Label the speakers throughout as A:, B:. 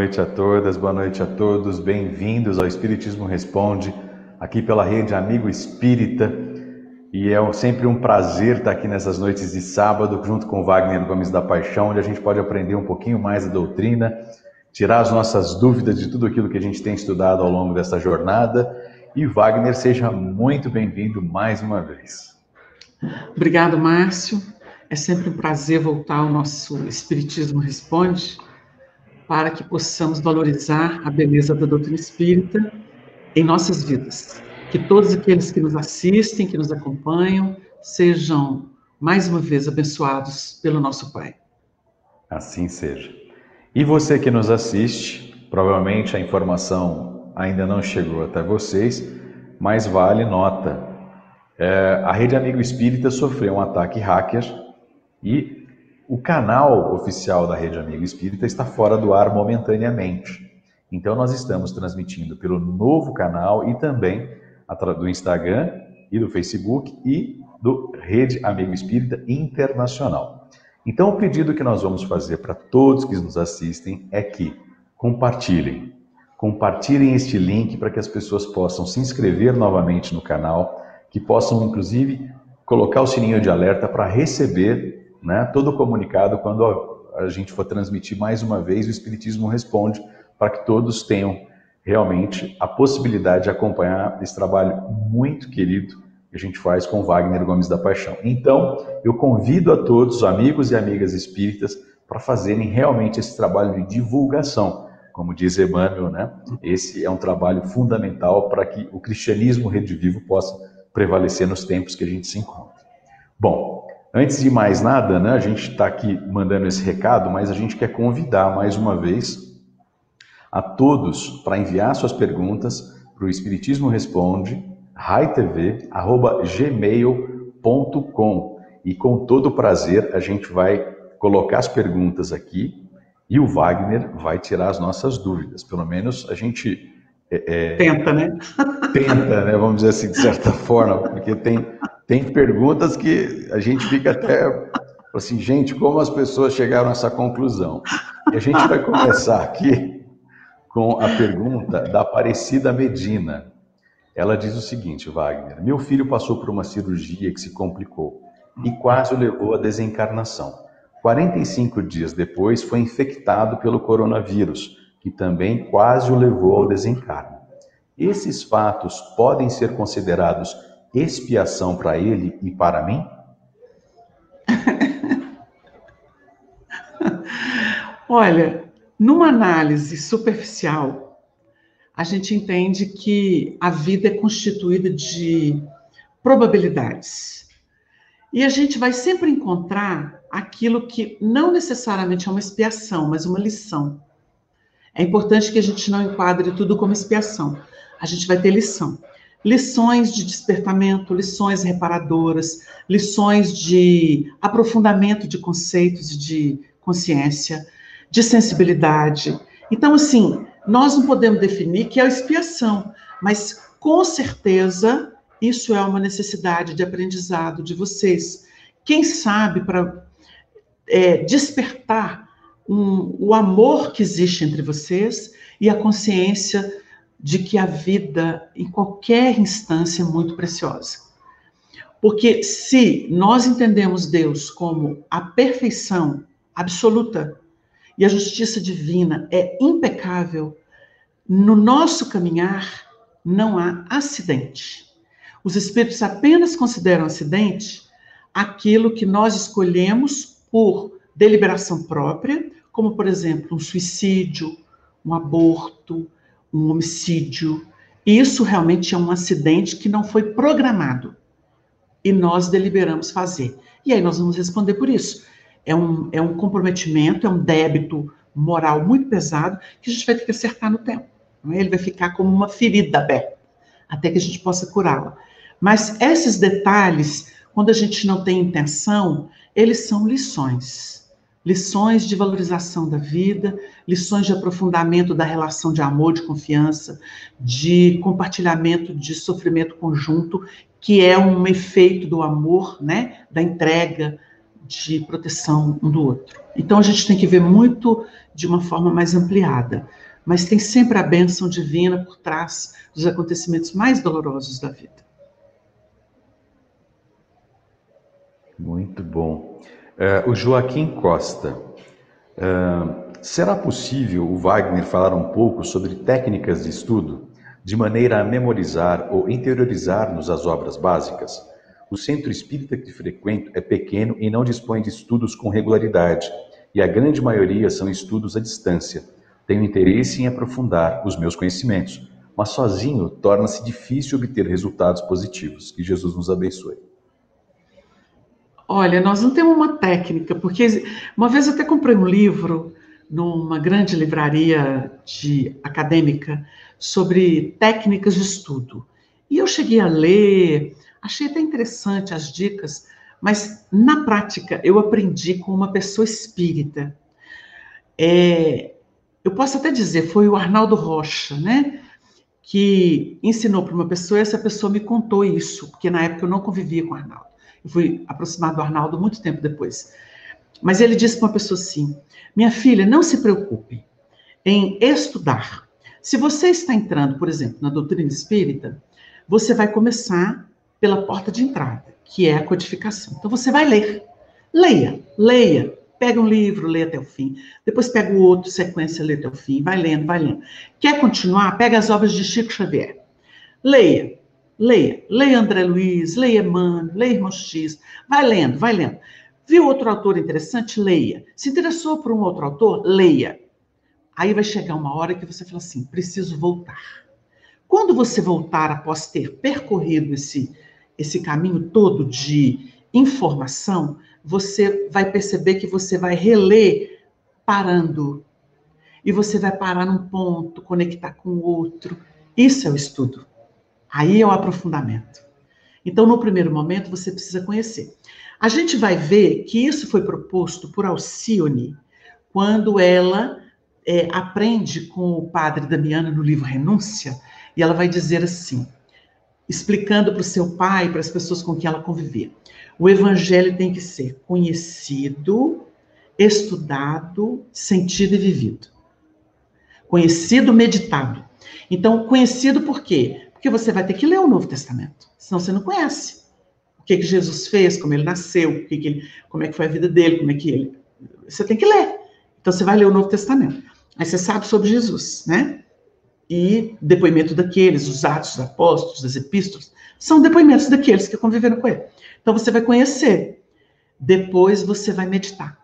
A: Noite a todas, boa noite a todos, bem-vindos ao Espiritismo Responde, aqui pela rede Amigo Espírita. E é sempre um prazer estar aqui nessas noites de sábado, junto com Wagner Gomes da Paixão, onde a gente pode aprender um pouquinho mais da doutrina, tirar as nossas dúvidas de tudo aquilo que a gente tem estudado ao longo dessa jornada. E Wagner, seja muito bem-vindo mais uma vez.
B: Obrigado, Márcio. É sempre um prazer voltar ao nosso Espiritismo Responde para que possamos valorizar a beleza da doutrina espírita em nossas vidas. Que todos aqueles que nos assistem, que nos acompanham, sejam mais uma vez abençoados pelo nosso Pai.
A: Assim seja. E você que nos assiste, provavelmente a informação ainda não chegou até vocês, mas vale nota. É, a Rede Amigo Espírita sofreu um ataque hacker e o canal oficial da Rede Amigo Espírita está fora do ar momentaneamente. Então, nós estamos transmitindo pelo novo canal e também do Instagram e do Facebook e do Rede Amigo Espírita Internacional. Então, o pedido que nós vamos fazer para todos que nos assistem é que compartilhem. Compartilhem este link para que as pessoas possam se inscrever novamente no canal, que possam, inclusive, colocar o sininho de alerta para receber né, todo comunicado quando a gente for transmitir mais uma vez, o Espiritismo responde para que todos tenham realmente a possibilidade de acompanhar esse trabalho muito querido que a gente faz com Wagner Gomes da Paixão. Então, eu convido a todos, amigos e amigas espíritas, para fazerem realmente esse trabalho de divulgação. Como diz Emmanuel, né? esse é um trabalho fundamental para que o cristianismo redivivo possa prevalecer nos tempos que a gente se encontra. Bom, Antes de mais nada, né, a gente está aqui mandando esse recado, mas a gente quer convidar mais uma vez a todos para enviar suas perguntas para o Espiritismo Responde, raitv.gmail.com e com todo prazer a gente vai colocar as perguntas aqui e o Wagner vai tirar as nossas dúvidas. Pelo menos a gente
B: é, é tenta, né?
A: Tenta, né? Vamos dizer assim, de certa forma, porque tem tem perguntas que a gente fica até assim, gente, como as pessoas chegaram a essa conclusão? E a gente vai começar aqui com a pergunta da Aparecida Medina. Ela diz o seguinte, Wagner: Meu filho passou por uma cirurgia que se complicou e quase o levou à desencarnação. 45 dias depois foi infectado pelo coronavírus, que também quase o levou ao desencarno. Esses fatos podem ser considerados expiação para ele e para mim?
B: Olha, numa análise superficial, a gente entende que a vida é constituída de probabilidades. E a gente vai sempre encontrar aquilo que não necessariamente é uma expiação, mas uma lição. É importante que a gente não enquadre tudo como expiação. A gente vai ter lição lições de despertamento, lições reparadoras, lições de aprofundamento de conceitos de consciência, de sensibilidade. Então, assim, nós não podemos definir que é expiação, mas com certeza isso é uma necessidade de aprendizado de vocês. Quem sabe para é, despertar um, o amor que existe entre vocês e a consciência de que a vida, em qualquer instância, é muito preciosa. Porque se nós entendemos Deus como a perfeição absoluta e a justiça divina é impecável, no nosso caminhar não há acidente. Os espíritos apenas consideram acidente aquilo que nós escolhemos por deliberação própria, como, por exemplo, um suicídio, um aborto, um homicídio. Isso realmente é um acidente que não foi programado. E nós deliberamos fazer. E aí nós vamos responder por isso. é um, é um comprometimento, é um débito moral muito pesado que a gente vai ter que acertar no tempo. É? Ele vai ficar como uma ferida aberta, até que a gente possa curá-la. Mas esses detalhes, quando a gente não tem intenção, eles são lições. Lições de valorização da vida, lições de aprofundamento da relação de amor, de confiança, de compartilhamento de sofrimento conjunto, que é um efeito do amor, né, da entrega, de proteção um do outro. Então a gente tem que ver muito de uma forma mais ampliada, mas tem sempre a bênção divina por trás dos acontecimentos mais dolorosos da vida.
A: Muito bom. Uh, o Joaquim Costa. Uh, será possível o Wagner falar um pouco sobre técnicas de estudo, de maneira a memorizar ou interiorizar-nos as obras básicas? O centro espírita que frequento é pequeno e não dispõe de estudos com regularidade, e a grande maioria são estudos à distância. Tenho interesse em aprofundar os meus conhecimentos, mas sozinho torna-se difícil obter resultados positivos. Que Jesus nos abençoe.
B: Olha, nós não temos uma técnica, porque uma vez eu até comprei um livro numa grande livraria de acadêmica sobre técnicas de estudo. E eu cheguei a ler, Achei até interessante as dicas, mas na prática eu aprendi com uma pessoa espírita. É, eu posso até dizer, foi o Arnaldo Rocha, né? Que ensinou para uma pessoa e essa pessoa me contou isso, porque na época eu não convivia com o Arnaldo. Eu fui aproximado do Arnaldo muito tempo depois. Mas ele disse para uma pessoa assim: Minha filha, não se preocupe em estudar. Se você está entrando, por exemplo, na doutrina espírita, você vai começar pela porta de entrada, que é a codificação. Então você vai ler. Leia, leia. Pega um livro, lê até o fim. Depois pega o outro, sequência, lê até o fim. Vai lendo, vai lendo. Quer continuar? Pega as obras de Chico Xavier. Leia, leia. Leia André Luiz, leia Emmanuel, leia Irmão X. Vai lendo, vai lendo. Viu outro autor interessante? Leia. Se interessou por um outro autor? Leia. Aí vai chegar uma hora que você fala assim: preciso voltar. Quando você voltar após ter percorrido esse esse caminho todo de informação, você vai perceber que você vai reler parando. E você vai parar num ponto, conectar com o outro. Isso é o estudo. Aí é o aprofundamento. Então, no primeiro momento, você precisa conhecer. A gente vai ver que isso foi proposto por Alcione quando ela é, aprende com o padre Damiano no livro Renúncia, e ela vai dizer assim: explicando para o seu pai, para as pessoas com quem ela convivia. O evangelho tem que ser conhecido, estudado, sentido e vivido. Conhecido, meditado. Então, conhecido por quê? Porque você vai ter que ler o Novo Testamento, senão você não conhece. Que, que Jesus fez, como ele nasceu, que que ele, como é que foi a vida dele, como é que ele. Você tem que ler. Então, você vai ler o Novo Testamento. Aí você sabe sobre Jesus, né? e depoimento daqueles, os atos dos apóstolos, das epístolas, são depoimentos daqueles que conviveram com ele. Então você vai conhecer, depois você vai meditar.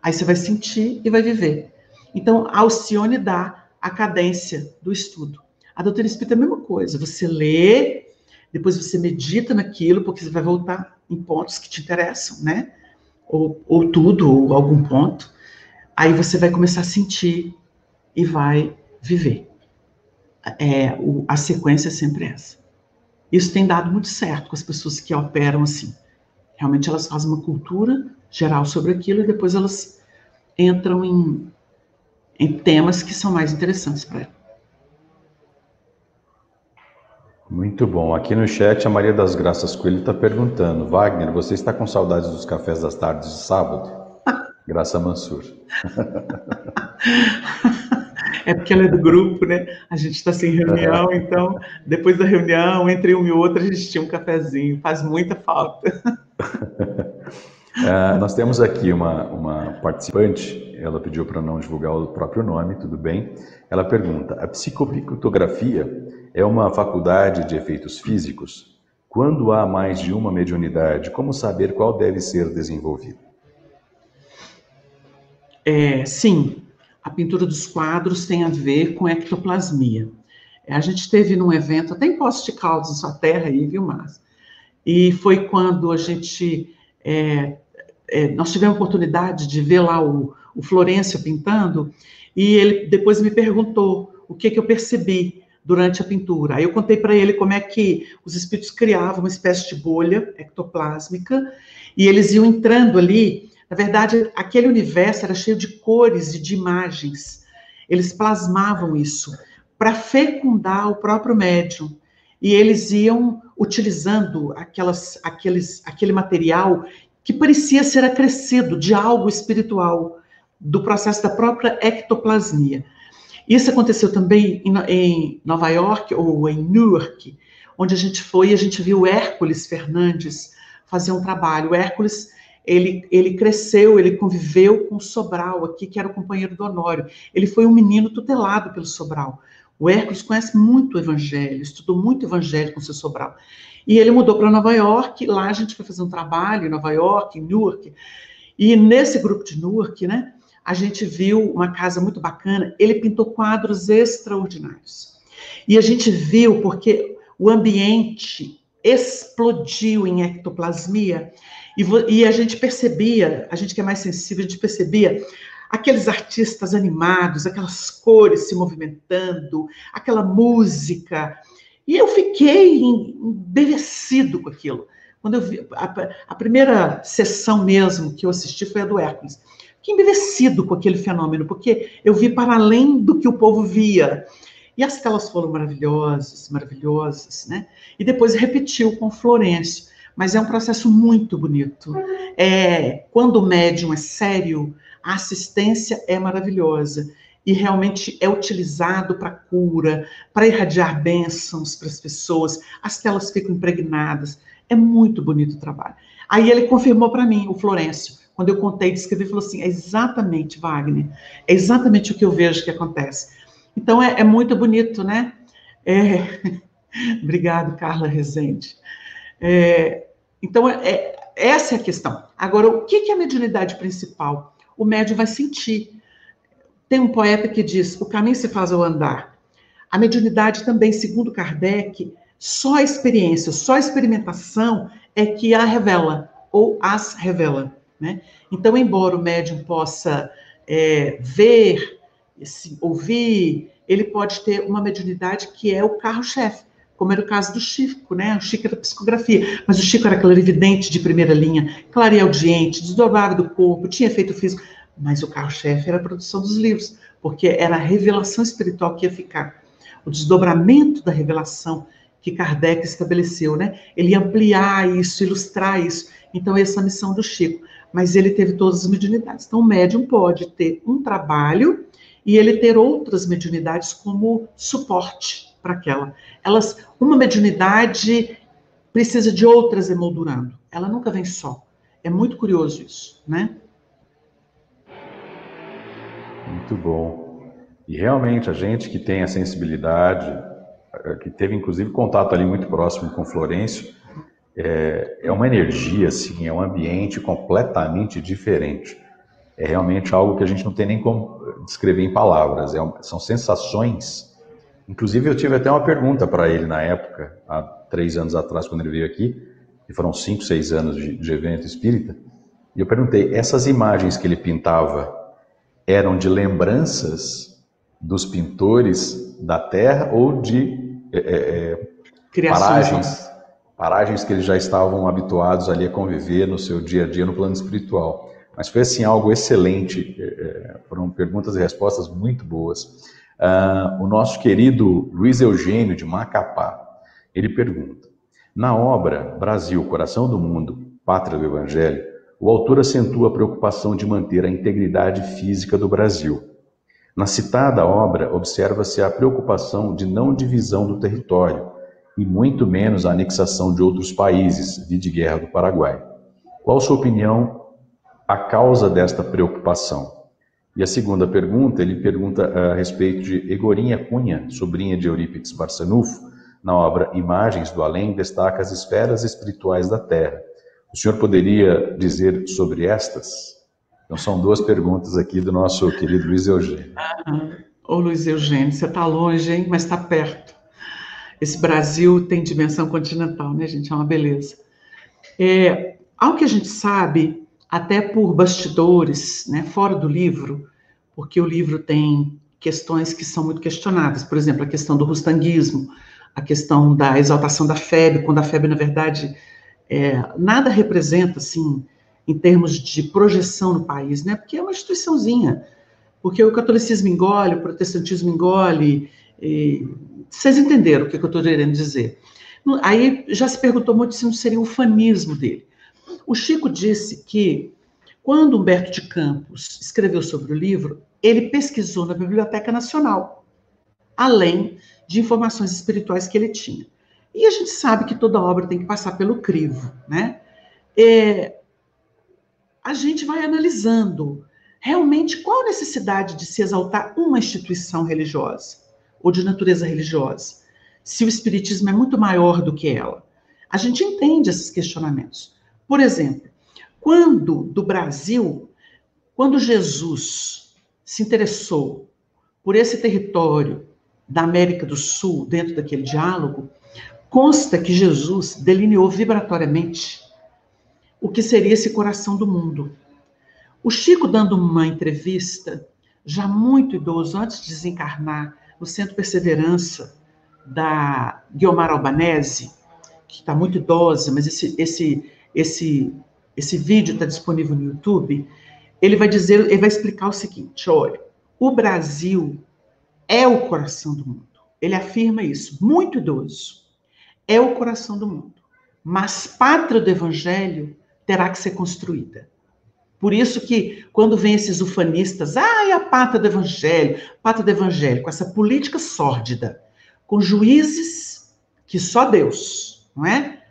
B: Aí você vai sentir e vai viver. Então, Alcione dá a cadência do estudo. A doutrina espírita é a mesma coisa. Você lê, depois você medita naquilo, porque você vai voltar em pontos que te interessam, né? Ou, ou tudo, ou algum ponto. Aí você vai começar a sentir e vai viver é, o, a sequência é sempre essa. Isso tem dado muito certo com as pessoas que operam assim. Realmente elas fazem uma cultura geral sobre aquilo e depois elas entram em, em temas que são mais interessantes para elas.
A: Muito bom. Aqui no chat a Maria das Graças Coelho está perguntando: Wagner, você está com saudades dos cafés das tardes de sábado? Graça Mansur.
B: É porque ela é do grupo, né? A gente está sem reunião, então, depois da reunião, entre uma e outra, a gente tinha um cafezinho. Faz muita falta.
A: Uh, nós temos aqui uma, uma participante, ela pediu para não divulgar o próprio nome, tudo bem. Ela pergunta: a psicopictografia é uma faculdade de efeitos físicos? Quando há mais de uma mediunidade, como saber qual deve ser desenvolvida?
B: É, sim, a pintura dos quadros tem a ver com ectoplasmia. A gente teve num evento, até em Poços de Caldas, em sua terra aí, viu, Márcio? E foi quando a gente é, é, nós tivemos a oportunidade de ver lá o, o Florencio pintando, e ele depois me perguntou o que, que eu percebi durante a pintura. Aí eu contei para ele como é que os espíritos criavam uma espécie de bolha ectoplásmica, e eles iam entrando ali. Na verdade, aquele universo era cheio de cores e de imagens. Eles plasmavam isso para fecundar o próprio médium. E eles iam utilizando aquelas, aqueles, aquele material que parecia ser acrescido de algo espiritual, do processo da própria ectoplasmia. Isso aconteceu também em, Nova York ou em Newark, onde a gente foi e a gente viu Hércules Fernandes fazer um trabalho. O Hércules, ele, ele cresceu, ele conviveu com o Sobral aqui, que era o companheiro do Honório. Ele foi um menino tutelado pelo Sobral. O Hércules conhece muito o evangelho, estudou muito evangelho com o seu Sobral. E ele mudou para Nova York, lá a gente foi fazer um trabalho em Nova York, em Newark, e nesse grupo de Newark, né, a gente viu uma casa muito bacana, ele pintou quadros extraordinários. E a gente viu porque o ambiente explodiu em ectoplasmia, e, e a gente percebia, a gente que é mais sensível, a gente percebia aqueles artistas animados, aquelas cores se movimentando, aquela música, e eu fiquei embevecido com aquilo. Quando eu vi a, a, primeira sessão mesmo que eu assisti foi a do Hércules. Fiquei embevecido com aquele fenômeno, porque eu vi para além do que o povo via. E as telas foram maravilhosas, maravilhosas, né? E depois repetiu com Florencio. Mas é um processo muito bonito. É, quando o médium é sério, a assistência é maravilhosa e realmente é utilizado para cura, para irradiar bênçãos para as pessoas, as telas ficam impregnadas. É muito bonito o trabalho. Aí ele confirmou para mim, o Florencio, quando eu contei, descrevi, falou assim: é exatamente, Wagner, é exatamente o que eu vejo que acontece. Então é, é muito bonito, né? É... Obrigado, Carla Rezende. É... Então, é, essa é a questão. Agora, o que é a mediunidade principal? O médium vai sentir tem um poeta que diz: o caminho se faz ao andar. A mediunidade também, segundo Kardec, só a experiência, só a experimentação é que a revela, ou as revela. Né? Então, embora o médium possa é, ver, ouvir, ele pode ter uma mediunidade que é o carro-chefe, como era o caso do Chico, né? O Chico era psicografia, mas o Chico era clarividente de primeira linha, clareaudiente, desdobrava do corpo, tinha efeito físico. Mas o carro-chefe era a produção dos livros, porque era a revelação espiritual que ia ficar. O desdobramento da revelação que Kardec estabeleceu, né? Ele ia ampliar isso, ilustrar isso. Então, essa é a missão do Chico. Mas ele teve todas as mediunidades. Então, o médium pode ter um trabalho e ele ter outras mediunidades como suporte para aquela. Elas, uma mediunidade precisa de outras emoldurando. Ela nunca vem só. É muito curioso isso, né?
A: Muito bom. E realmente a gente que tem a sensibilidade, eh, que teve inclusive contato ali muito próximo com Florencio, é, é uma energia, assim, é um ambiente completamente diferente. É realmente algo que a gente não tem nem como descrever em palavras. É são sensações. Inclusive eu tive até uma pergunta para ele na época, há três anos atrás, quando ele veio aqui, que foram cinco, seis anos de, de evento espírita. E eu perguntei: essas imagens que ele pintava eram de lembranças dos pintores da terra ou de é, é, é paragens, paragens que eles já estavam habituados ali a conviver no seu dia a dia no plano espiritual. Mas foi assim algo excelente, é, é foram perguntas e respostas muito boas. Ah, o nosso querido Luiz Eugênio de Macapá, ele pergunta: na obra Brasil, Coração do Mundo, Pátria do Evangelho, o autor acentua a preocupação de manter a integridade física do Brasil. Na citada obra, observa-se a preocupação de não divisão do território, e muito menos a anexação de outros países, de guerra do Paraguai. Qual sua opinião a causa desta preocupação? E a segunda pergunta, ele pergunta a respeito de Egorinha Cunha, sobrinha de Eurípides Barçanufo, na obra Imagens do Além, destaca as esferas espirituais da Terra o senhor poderia dizer sobre estas? Então, são duas perguntas aqui do nosso querido Luiz Eugênio.
B: Ah, ô Luiz Eugênio, você está longe, hein? Mas está perto. Esse Brasil tem dimensão continental, né, gente? É uma beleza. É, ao que a gente sabe, até por bastidores, né, fora do livro, porque o livro tem questões que são muito questionadas, por exemplo, a questão do rustanguismo, a questão da exaltação da febre, quando a febre, na verdade, é, nada representa, assim, em termos de projeção no país, né? Porque é uma instituiçãozinha, porque o catolicismo engole, o protestantismo engole, e... vocês entenderam o que eu estou querendo dizer. Aí já se perguntou muito se não seria o fanismo dele. O Chico disse que, quando Humberto de Campos escreveu sobre o livro, ele pesquisou na Biblioteca Nacional, além de informações espirituais que ele tinha. E a gente sabe que toda obra tem que passar pelo crivo, né? É, a gente vai analisando realmente qual a necessidade de se exaltar uma instituição religiosa ou de natureza religiosa, se o espiritismo é muito maior do que ela. A gente entende esses questionamentos. Por exemplo, quando do Brasil, quando Jesus se interessou por esse território da América do Sul, dentro daquele diálogo, consta que Jesus delineou vibratoriamente o que seria esse coração do mundo. O Chico, dando uma entrevista, já muito idoso, antes de desencarnar, no Centro Perseverança da Guiomar Albanese, que está muito idosa, mas esse, esse, esse, esse vídeo está disponível no YouTube, ele vai dizer, ele vai explicar o seguinte: olha, o Brasil é o coração do mundo. Ele afirma isso, muito idoso. É o coração do mundo. Mas pátria do evangelho terá que ser construída. Por isso que, quando vem esses ufanistas, ai, ah, a pata do evangelho, pata do evangelho, com essa política sórdida, com juízes que só Deus, não é?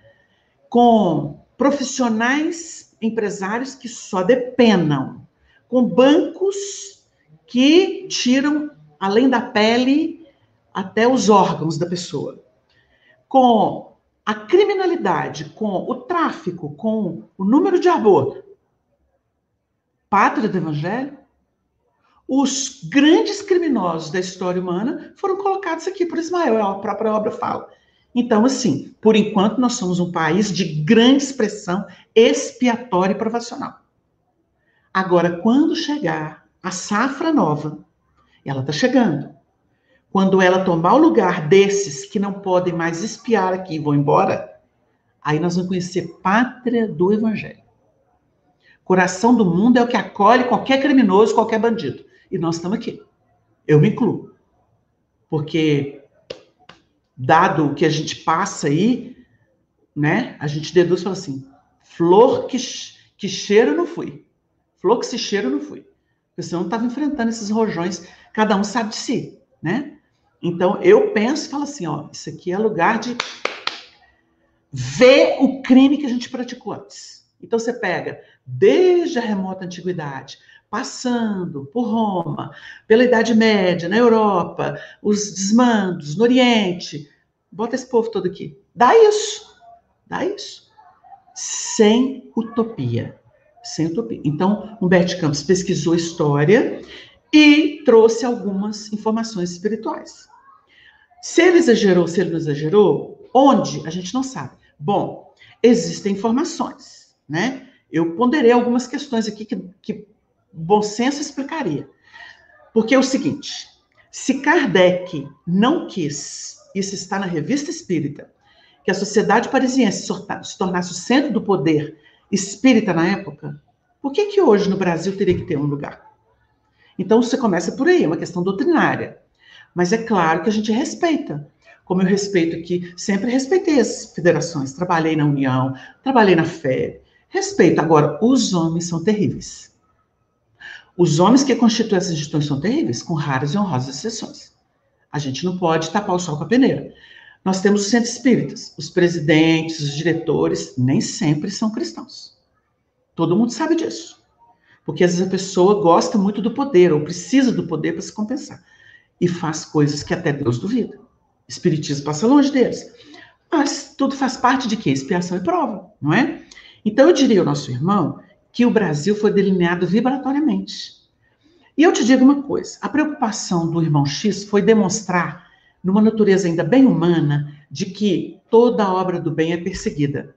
B: Com profissionais, empresários que só depenam, com bancos que tiram, além da pele, até os órgãos da pessoa, com a criminalidade com o tráfico, com o número de aborto, pátria do evangelho, os grandes criminosos da história humana foram colocados aqui por Ismael, a própria obra fala. Então, assim, por enquanto nós somos um país de grande expressão expiatória e provacional. Agora, quando chegar a safra nova, ela está chegando, quando ela tomar o lugar desses que não podem mais espiar aqui e vão embora, aí nós vamos conhecer pátria do evangelho. Coração do mundo é o que acolhe qualquer criminoso, qualquer bandido. E nós estamos aqui. Eu me incluo. Porque, dado o que a gente passa aí, né, a gente deduz assim: flor que, que cheiro não fui. Flor que se cheiro não fui. Porque não estava enfrentando esses rojões, cada um sabe de si, né? Então, eu penso e falo assim, ó, isso aqui é lugar de ver o crime que a gente praticou antes. Então, você pega desde a remota antiguidade, passando por Roma, pela Idade Média, na Europa, os desmandos no Oriente, bota esse povo todo aqui. Dá isso, dá isso. Sem utopia. Sem utopia. Então, Humberto Campos pesquisou história e trouxe algumas informações espirituais. Se ele exagerou, se ele não exagerou, onde? A gente não sabe. Bom, existem informações, né? Eu ponderei algumas questões aqui que, que bom senso explicaria. Porque é o seguinte: se Kardec não quis, isso está na revista espírita, que a sociedade parisiense se tornasse o centro do poder espírita na época, por que, que hoje no Brasil teria que ter um lugar? Então você começa por aí, é uma questão doutrinária. Mas é claro que a gente respeita. Como eu respeito aqui, sempre respeitei as federações. Trabalhei na União, trabalhei na FEB. Respeito. Agora, os homens são terríveis. Os homens que constituem essas instituições são terríveis, com raras e honrosas exceções. A gente não pode tapar o sol com a peneira. Nós temos os centros espíritas. Os presidentes, os diretores, nem sempre são cristãos. Todo mundo sabe disso. Porque às vezes a pessoa gosta muito do poder, ou precisa do poder para se compensar e faz coisas que até Deus duvida. Espiritismo passa longe deles. Mas tudo faz parte de quê? Expiação e prova, não é? Então eu diria ao nosso irmão que o Brasil foi delineado vibratoriamente. E eu te digo uma coisa: a preocupação do irmão X foi demonstrar, numa natureza ainda bem humana, de que toda obra do bem é perseguida.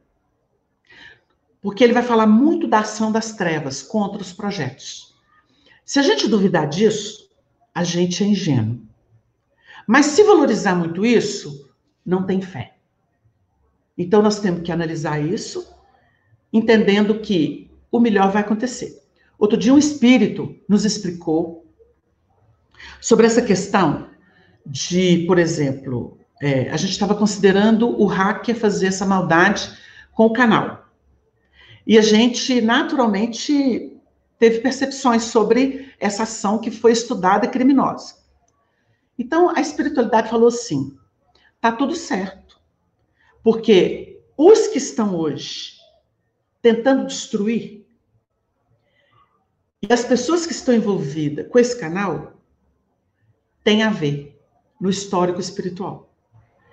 B: porque ele vai falar muito da ação das trevas contra os projetos. Se a gente duvidar disso, a gente é ingênuo. Mas se valorizar muito isso, não tem fé. Então nós temos que analisar isso, entendendo que o melhor vai acontecer. Outro dia um espírito nos explicou sobre essa questão de, por exemplo, é, a gente estava considerando o hacker fazer essa maldade com o canal. E a gente, naturalmente, teve percepções sobre essa ação que foi estudada criminosa. Então, a espiritualidade falou assim: tá tudo certo. Porque os que estão hoje tentando destruir, e as pessoas que estão envolvidas com esse canal, têm a ver no histórico espiritual.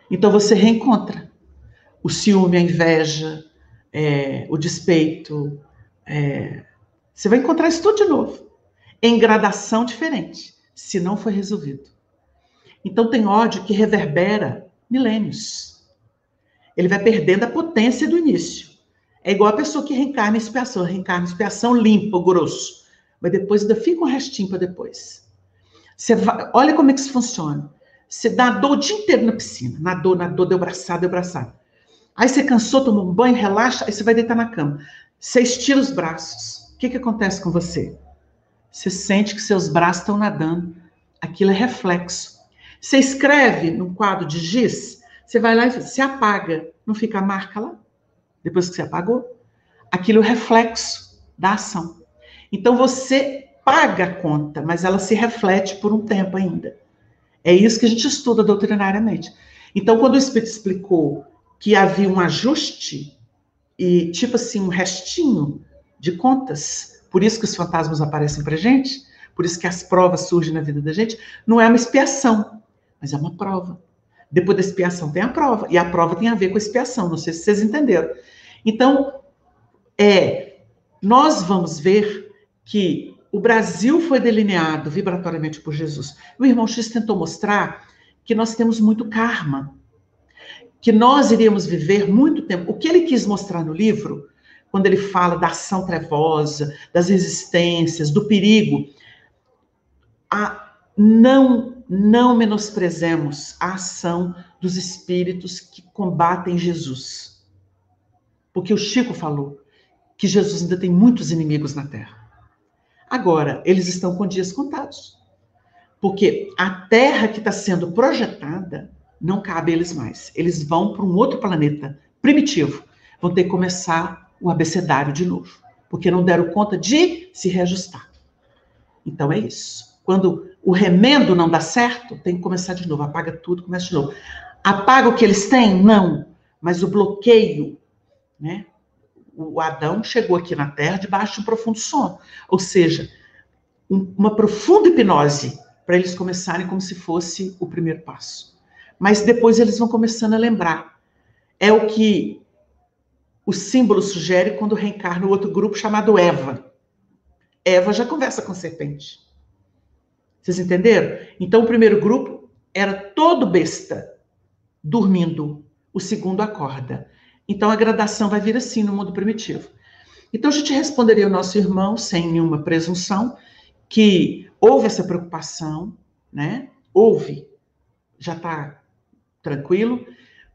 B: Então, você reencontra o ciúme, a inveja, é, o despeito. É, você vai encontrar isso tudo de novo, em gradação diferente, se não foi resolvido. Então tem ódio que reverbera milênios. Ele vai perdendo a potência do início. É igual a pessoa que reencarna expiação, reencarna expiação limpo, grosso. Mas depois ainda fica um restinho para depois. Você vai, olha como é que isso funciona. Você dá dor o dia inteiro na piscina. Nadou, nadou, deu braçada, deu braçada. Aí você cansou, tomou um banho, relaxa, aí você vai deitar na cama. Você estira os braços. O que, que acontece com você? Você sente que seus braços estão nadando. Aquilo é reflexo. Você escreve num quadro de giz, você vai lá e se apaga. Não fica a marca lá? Depois que você apagou? Aquilo é o reflexo da ação. Então você paga a conta, mas ela se reflete por um tempo ainda. É isso que a gente estuda doutrinariamente. Então, quando o Espírito explicou que havia um ajuste e tipo assim um restinho de contas. Por isso que os fantasmas aparecem para gente, por isso que as provas surgem na vida da gente. Não é uma expiação, mas é uma prova. Depois da expiação tem a prova e a prova tem a ver com a expiação. Não sei se vocês entenderam. Então, é, nós vamos ver que o Brasil foi delineado vibratoriamente por Jesus. O irmão X tentou mostrar que nós temos muito karma que nós iríamos viver muito tempo. O que ele quis mostrar no livro, quando ele fala da ação trevosa, das resistências, do perigo, a, não, não menosprezemos a ação dos espíritos que combatem Jesus. Porque o Chico falou que Jesus ainda tem muitos inimigos na Terra. Agora, eles estão com dias contados. Porque a Terra que está sendo projetada não cabe a eles mais. Eles vão para um outro planeta primitivo. Vão ter que começar o abecedário de novo, porque não deram conta de se reajustar. Então é isso. Quando o remendo não dá certo, tem que começar de novo. Apaga tudo, começa de novo. Apaga o que eles têm? Não. Mas o bloqueio, né? O Adão chegou aqui na Terra debaixo de um profundo sono. Ou seja, um, uma profunda hipnose para eles começarem como se fosse o primeiro passo mas depois eles vão começando a lembrar. É o que o símbolo sugere quando reencarna o outro grupo chamado Eva. Eva já conversa com serpente. Vocês entenderam? Então o primeiro grupo era todo besta, dormindo. O segundo acorda. Então a gradação vai vir assim no mundo primitivo. Então a gente responderia ao nosso irmão, sem nenhuma presunção, que houve essa preocupação, né? Houve, já está tranquilo,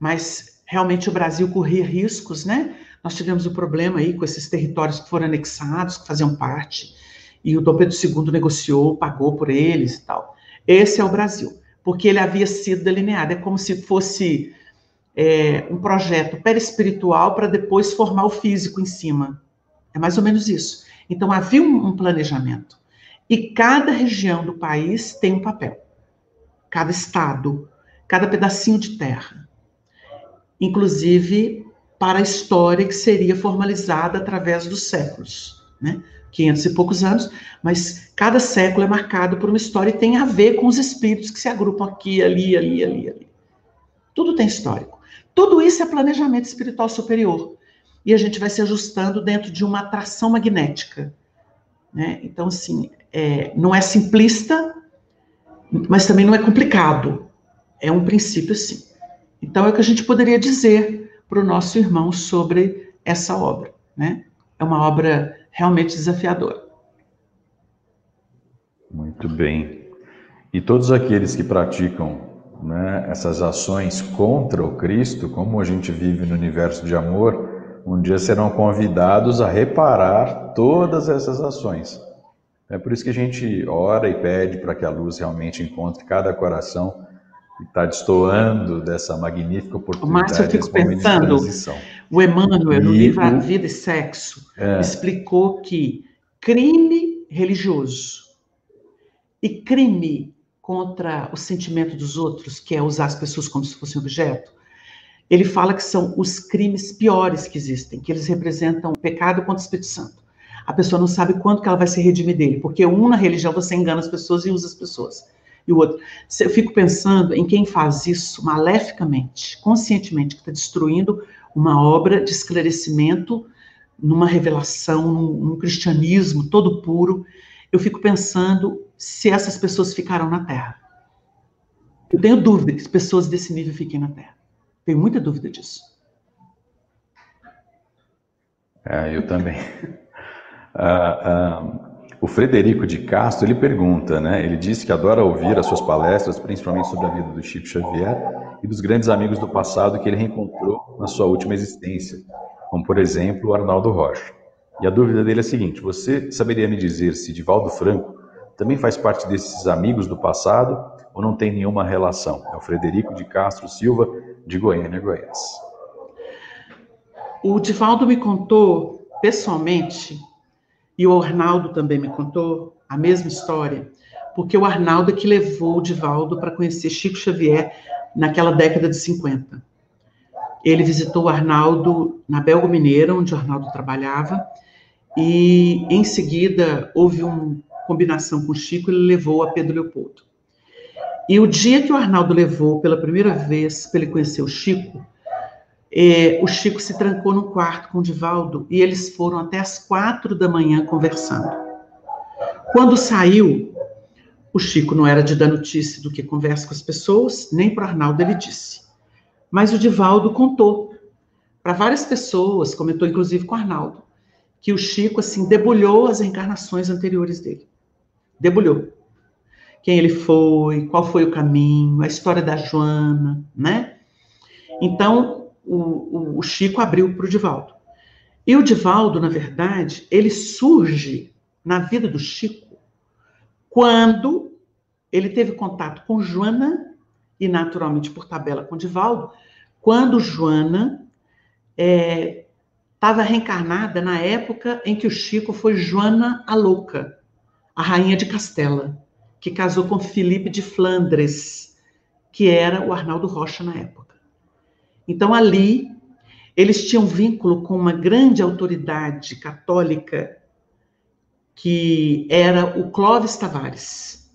B: mas realmente o Brasil corria riscos, né? Nós tivemos o um problema aí com esses territórios que foram anexados, que faziam parte, e o Dom Pedro II negociou, pagou por eles e tal. Esse é o Brasil, porque ele havia sido delineado, é como se fosse é, um projeto perispiritual para depois formar o físico em cima. É mais ou menos isso. Então havia um, um planejamento. E cada região do país tem um papel. Cada estado, cada pedacinho de terra, inclusive para a história que seria formalizada através dos séculos, né? 500 e poucos anos, mas cada século é marcado por uma história e tem a ver com os espíritos que se agrupam aqui, ali, ali, ali, ali. Tudo tem histórico. Tudo isso é planejamento espiritual superior. E a gente vai se ajustando dentro de uma atração magnética. Né? Então, assim, é, não é simplista, mas também não é complicado. É um princípio, sim. Então, é o que a gente poderia dizer para o nosso irmão sobre essa obra, né? é uma obra realmente desafiadora.
A: Muito bem. E todos aqueles que praticam né, essas ações contra o Cristo, como a gente vive no universo de amor, um dia serão convidados a reparar todas essas ações. É por isso que a gente ora e pede para que a luz realmente encontre cada coração que está destoando dessa magnífica oportunidade.
B: Márcio, eu fico pensando, o Emmanuel, no livro A Vida e Sexo, é. explicou que crime religioso e crime contra o sentimento dos outros, que é usar as pessoas como se fossem objeto, ele fala que são os crimes piores que existem, que eles representam o pecado contra o Espírito Santo a pessoa não sabe quando que ela vai se redimir dele, porque um na religião você engana as pessoas e usa as pessoas. E o outro, eu fico pensando em quem faz isso maleficamente, conscientemente, que está destruindo uma obra de esclarecimento numa revelação, num, num cristianismo todo puro. Eu fico pensando se essas pessoas ficarão na Terra. Eu tenho dúvida que pessoas desse nível fiquem na Terra. Tenho muita dúvida disso.
A: É, eu também. Ah, o Frederico de Castro, ele pergunta, né? Ele diz que adora ouvir as suas palestras, principalmente sobre a vida do Chico Xavier e dos grandes amigos do passado que ele reencontrou na sua última existência, como por exemplo o Arnaldo Rocha. E a dúvida dele é a seguinte: você saberia me dizer se Divaldo Franco também faz parte desses amigos do passado ou não tem nenhuma relação? É o Frederico de Castro Silva, de Goiânia, Goiás.
B: O Divaldo me contou pessoalmente e o Arnaldo também me contou a mesma história, porque o Arnaldo é que levou o Divaldo para conhecer Chico Xavier naquela década de 50. Ele visitou o Arnaldo na Belgo Mineira, onde o Arnaldo trabalhava, e em seguida houve uma combinação com o Chico, ele levou a Pedro Leopoldo. E o dia que o Arnaldo levou pela primeira vez para ele conhecer o Chico, o Chico se trancou no quarto com o Divaldo e eles foram até as quatro da manhã conversando. Quando saiu, o Chico não era de dar notícia do que conversa com as pessoas, nem para o Arnaldo ele disse. Mas o Divaldo contou para várias pessoas, comentou inclusive com o Arnaldo, que o Chico assim debulhou as encarnações anteriores dele. Debulhou. Quem ele foi, qual foi o caminho, a história da Joana, né? Então, o, o Chico abriu para o Divaldo. E o Divaldo, na verdade, ele surge na vida do Chico quando ele teve contato com Joana, e naturalmente por tabela com Divaldo, quando Joana estava é, reencarnada na época em que o Chico foi Joana a Louca, a rainha de Castela, que casou com Felipe de Flandres, que era o Arnaldo Rocha na época. Então, ali, eles tinham vínculo com uma grande autoridade católica, que era o Clóvis Tavares.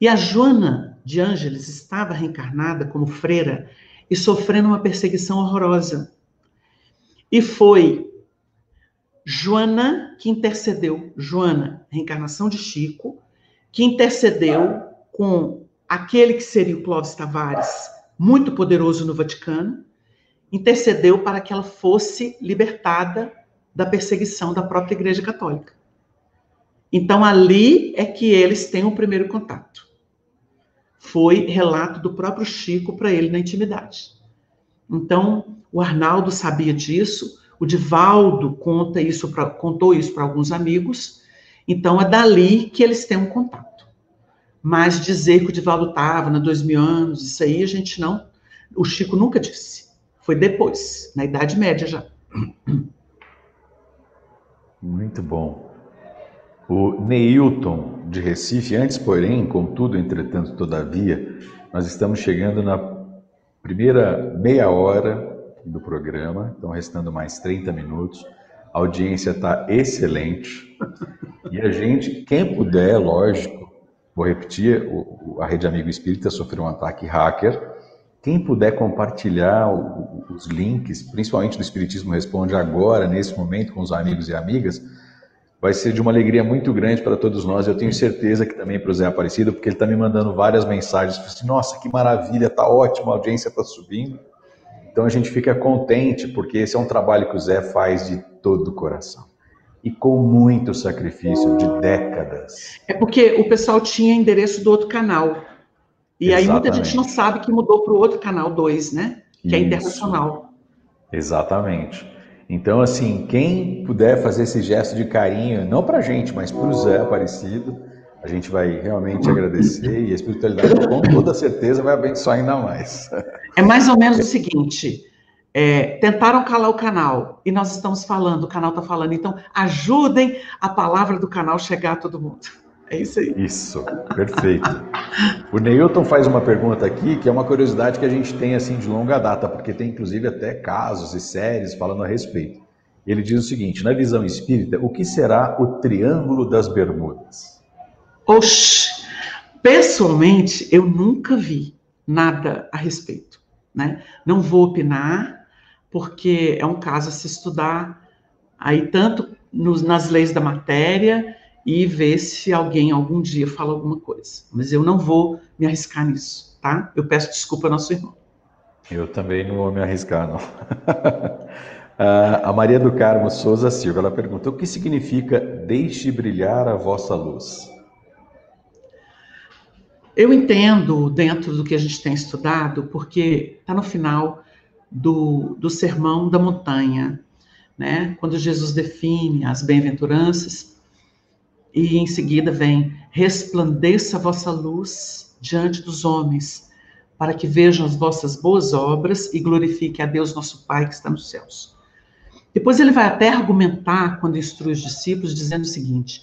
B: E a Joana de Ângeles estava reencarnada como freira e sofrendo uma perseguição horrorosa. E foi Joana que intercedeu, Joana, reencarnação de Chico, que intercedeu com aquele que seria o Clóvis Tavares, muito poderoso no Vaticano, intercedeu para que ela fosse libertada da perseguição da própria Igreja Católica. Então, ali é que eles têm o primeiro contato. Foi relato do próprio Chico para ele na intimidade. Então, o Arnaldo sabia disso, o Divaldo conta isso pra, contou isso para alguns amigos, então é dali que eles têm um contato. Mas dizer que o Divaldo estava na mil anos, isso aí a gente não. O Chico nunca disse. Foi depois, na Idade Média já.
A: Muito bom. O Neilton de Recife, antes, porém, contudo, entretanto, todavia, nós estamos chegando na primeira meia hora do programa, estão restando mais 30 minutos. A audiência está excelente. E a gente, quem puder, lógico, vou repetir, a Rede Amigo Espírita sofreu um ataque hacker quem puder compartilhar os links, principalmente do Espiritismo Responde agora, nesse momento, com os amigos e amigas, vai ser de uma alegria muito grande para todos nós. Eu tenho certeza que também para o Zé Aparecido, porque ele está me mandando várias mensagens. Assim, Nossa, que maravilha, está ótimo, a audiência está subindo. Então a gente fica contente, porque esse é um trabalho que o Zé faz de todo o coração. e com muito sacrifício de décadas.
B: É porque o pessoal tinha endereço do outro canal. E Exatamente. aí muita gente não sabe que mudou para o outro canal 2, né? Que é Isso. é internacional.
A: Exatamente. Então, assim, quem puder fazer esse gesto de carinho, não para a gente, mas para o Zé Aparecido, a gente vai realmente agradecer e a espiritualidade, com toda certeza, vai abençoar ainda mais.
B: É mais ou menos o seguinte: é, tentaram calar o canal e nós estamos falando, o canal está falando, então ajudem a palavra do canal chegar a todo mundo. É isso aí.
A: Isso, perfeito. o Neilton faz uma pergunta aqui que é uma curiosidade que a gente tem assim de longa data, porque tem inclusive até casos e séries falando a respeito. Ele diz o seguinte: na visão espírita, o que será o Triângulo das Bermudas?
B: Oxi, pessoalmente eu nunca vi nada a respeito, né? Não vou opinar, porque é um caso a se estudar aí tanto nos, nas leis da matéria e ver se alguém algum dia fala alguma coisa. Mas eu não vou me arriscar nisso, tá? Eu peço desculpa ao nosso irmão.
A: Eu também não vou me arriscar, não. a Maria do Carmo Souza Silva, ela pergunta, o que significa deixe brilhar a vossa luz?
B: Eu entendo dentro do que a gente tem estudado, porque está no final do, do Sermão da Montanha, né? quando Jesus define as bem-aventuranças, e em seguida vem: resplandeça a vossa luz diante dos homens, para que vejam as vossas boas obras e glorifique a Deus, nosso Pai, que está nos céus. Depois ele vai até argumentar, quando instrui os discípulos, dizendo o seguinte: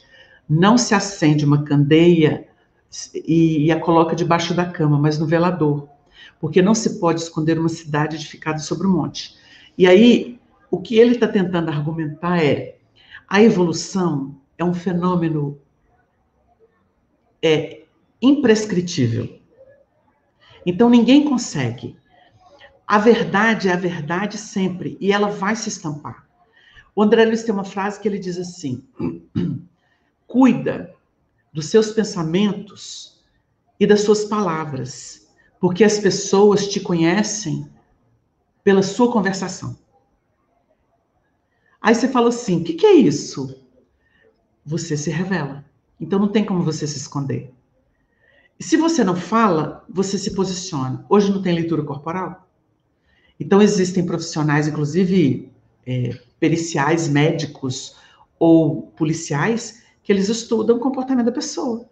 B: não se acende uma candeia e, a coloca debaixo da cama, mas no velador, porque não se pode esconder uma cidade edificada sobre um monte. E aí, o que ele está tentando argumentar é a evolução é um fenômeno é, imprescritível. Então ninguém consegue. A verdade é a verdade sempre e ela vai se estampar. O André Luiz tem uma frase que ele diz assim: cuida dos seus pensamentos e das suas palavras porque as pessoas te conhecem pela sua conversação. Aí você fala assim: o que, que é isso? Você se revela. Então não tem como você se esconder. E se você não fala, você se posiciona. Hoje não tem leitura corporal? Então existem profissionais, inclusive é, periciais, médicos ou policiais, que eles estudam o comportamento da pessoa,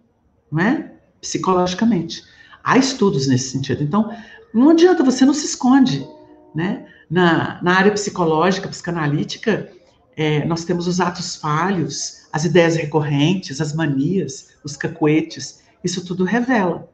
B: não é? Psicologicamente. Há estudos nesse sentido. Então, não adianta, você não se esconde. Né? Na, na área psicológica, psicanalítica, é, nós temos os atos falhos, as ideias recorrentes, as manias, os cacuetes. Isso tudo revela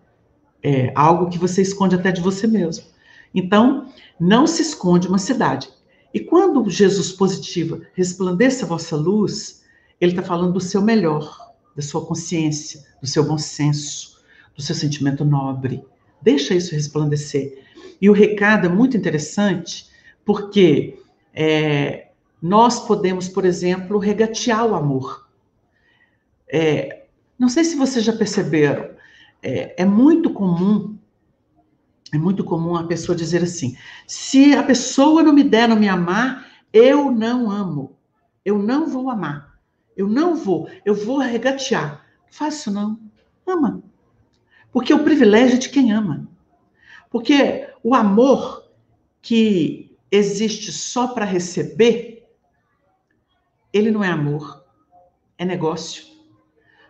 B: é, algo que você esconde até de você mesmo. Então, não se esconde uma cidade. E quando Jesus positiva, resplandeça a vossa luz, ele está falando do seu melhor, da sua consciência, do seu bom senso, do seu sentimento nobre. Deixa isso resplandecer. E o recado é muito interessante, porque é, nós podemos, por exemplo, regatear o amor. É, não sei se vocês já perceberam, é, é muito comum, é muito comum a pessoa dizer assim: se a pessoa não me der, não me amar, eu não amo, eu não vou amar, eu não vou, eu vou regatear. Faço não, ama. Porque o privilégio é de quem ama. Porque o amor que existe só para receber, ele não é amor, é negócio.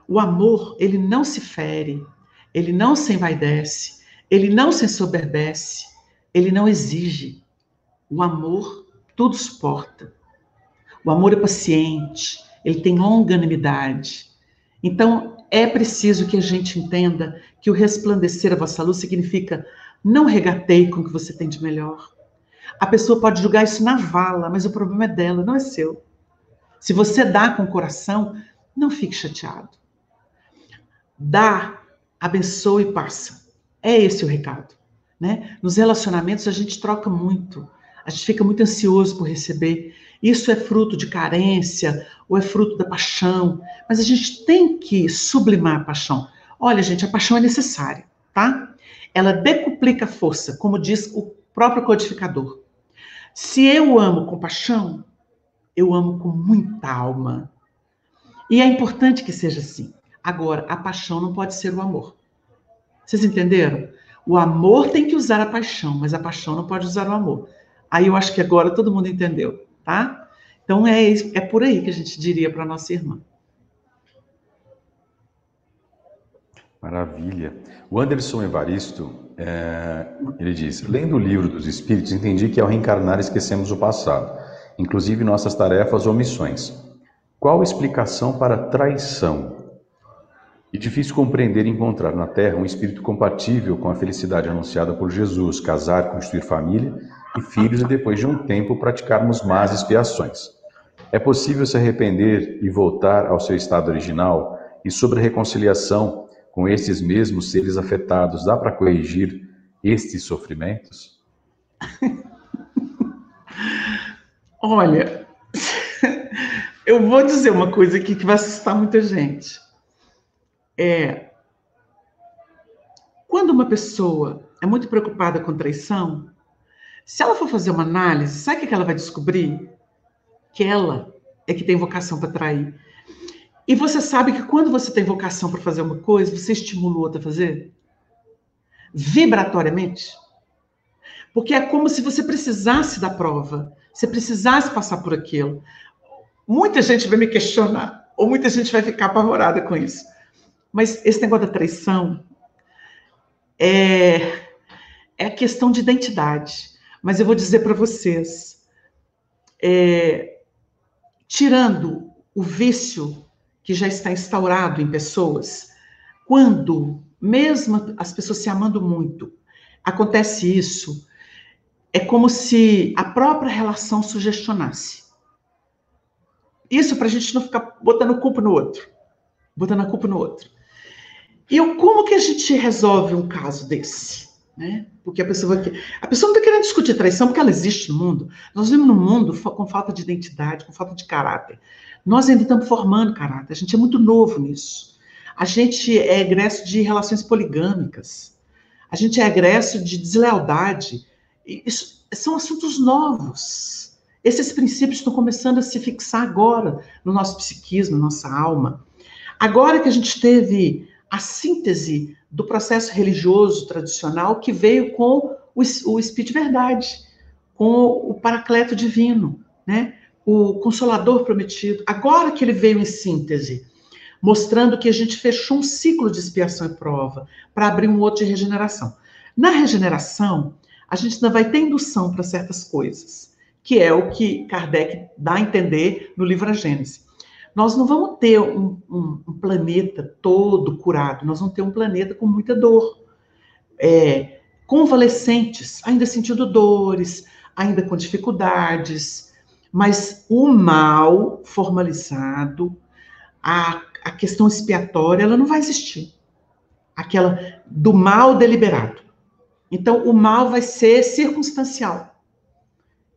B: O amor, ele não se fere, ele não se envaidece, ele não se ensoberbece, ele não exige. O amor tudo suporta. O amor é paciente, ele tem longanimidade. Então, é preciso que a gente entenda que o resplandecer a vossa luz significa não regateie com o que você tem de melhor. A pessoa pode julgar isso na vala, mas o problema é dela, não é seu. Se você dá com o coração, não fique chateado. Dá, abençoa e passa. É esse o recado. Né? Nos relacionamentos a gente troca muito, a gente fica muito ansioso por receber. Isso é fruto de carência ou é fruto da paixão, mas a gente tem que sublimar a paixão. Olha, gente, a paixão é necessária, tá? Ela decuplica a força, como diz o próprio codificador. Se eu amo com paixão, eu amo com muita alma. E é importante que seja assim. Agora, a paixão não pode ser o amor. Vocês entenderam? O amor tem que usar a paixão, mas a paixão não pode usar o amor. Aí eu acho que agora todo mundo entendeu, tá? Então é, é por aí que a gente diria para nossa irmã.
A: Maravilha. O Anderson Evaristo, é, ele diz: lendo o livro dos Espíritos, entendi que ao reencarnar esquecemos o passado, inclusive nossas tarefas ou missões. Qual a explicação para traição? E difícil compreender e encontrar na Terra um espírito compatível com a felicidade anunciada por Jesus, casar, constituir família e filhos e depois de um tempo praticarmos más expiações. É possível se arrepender e voltar ao seu estado original? E sobre a reconciliação com estes mesmos seres afetados, dá para corrigir estes sofrimentos?
B: Olha, eu vou dizer uma coisa aqui que vai assustar muita gente. É, quando uma pessoa é muito preocupada com traição, se ela for fazer uma análise, sabe o que ela vai descobrir? Que ela é que tem vocação para trair. E você sabe que quando você tem vocação para fazer uma coisa, você estimula o outro a fazer? Vibratoriamente. Porque é como se você precisasse da prova, você precisasse passar por aquilo. Muita gente vai me questionar, ou muita gente vai ficar apavorada com isso. Mas esse negócio da traição é, é questão de identidade. Mas eu vou dizer para vocês, é, tirando o vício que já está instaurado em pessoas, quando, mesmo as pessoas se amando muito, acontece isso, é como se a própria relação sugestionasse. Isso para a gente não ficar botando culpa no outro, botando a culpa no outro. E como que a gente resolve um caso desse? Né? Porque a pessoa, a pessoa não está querendo discutir traição porque ela existe no mundo. Nós vivemos num mundo com falta de identidade, com falta de caráter. Nós ainda estamos formando caráter, a gente é muito novo nisso. A gente é egresso de relações poligâmicas. A gente é egresso de deslealdade. Isso são assuntos novos. Esses princípios estão começando a se fixar agora no nosso psiquismo, na nossa alma. Agora que a gente teve a síntese do processo religioso tradicional que veio com o, o Espírito de Verdade, com o Paracleto Divino, né? o Consolador Prometido. Agora que ele veio em síntese, mostrando que a gente fechou um ciclo de expiação e prova para abrir um outro de regeneração. Na regeneração, a gente ainda vai ter indução para certas coisas, que é o que Kardec dá a entender no livro A Gênese. Nós não vamos ter um, um, um, planeta todo curado, nós vamos ter um planeta com muita dor. É, convalescentes, ainda sentindo dores, ainda com dificuldades, mas o mal formalizado, a, a questão expiatória, ela não vai existir. Aquela do mal deliberado. Então, o mal vai ser circunstancial.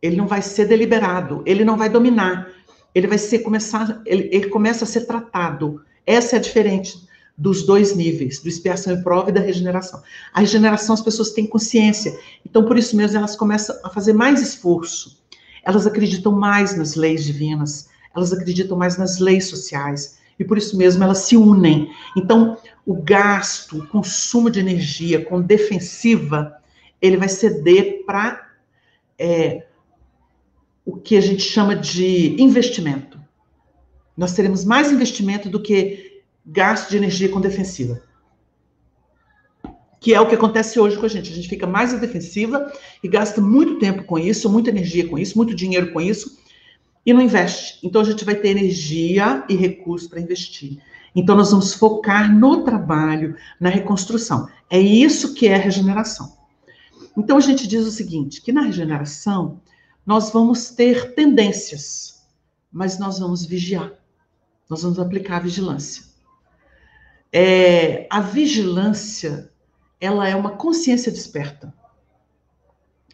B: Ele não vai ser deliberado, ele não vai dominar ele vai ser começar, ele, ele começa a ser tratado. Essa é a diferente dos dois níveis, do expiação e prova e da regeneração. A regeneração as pessoas têm consciência, então por isso mesmo elas começam a fazer mais esforço. Elas acreditam mais nas leis divinas, elas acreditam mais nas leis sociais e por isso mesmo elas se unem. Então, o gasto, o consumo de energia com defensiva, ele vai ceder para é, o que a gente chama de investimento. Nós teremos mais investimento do que gasto de energia com defensiva. Que é o que acontece hoje com a gente. A gente fica mais defensiva e gasta muito tempo com isso, muita energia com isso, muito dinheiro com isso, e não investe. Então a gente vai ter energia e recursos para investir. Então nós vamos focar no trabalho, na reconstrução. É isso que é regeneração. Então a gente diz o seguinte, que na regeneração nós vamos ter tendências, mas nós vamos vigiar, nós vamos aplicar a vigilância. É, a vigilância, ela é uma consciência desperta.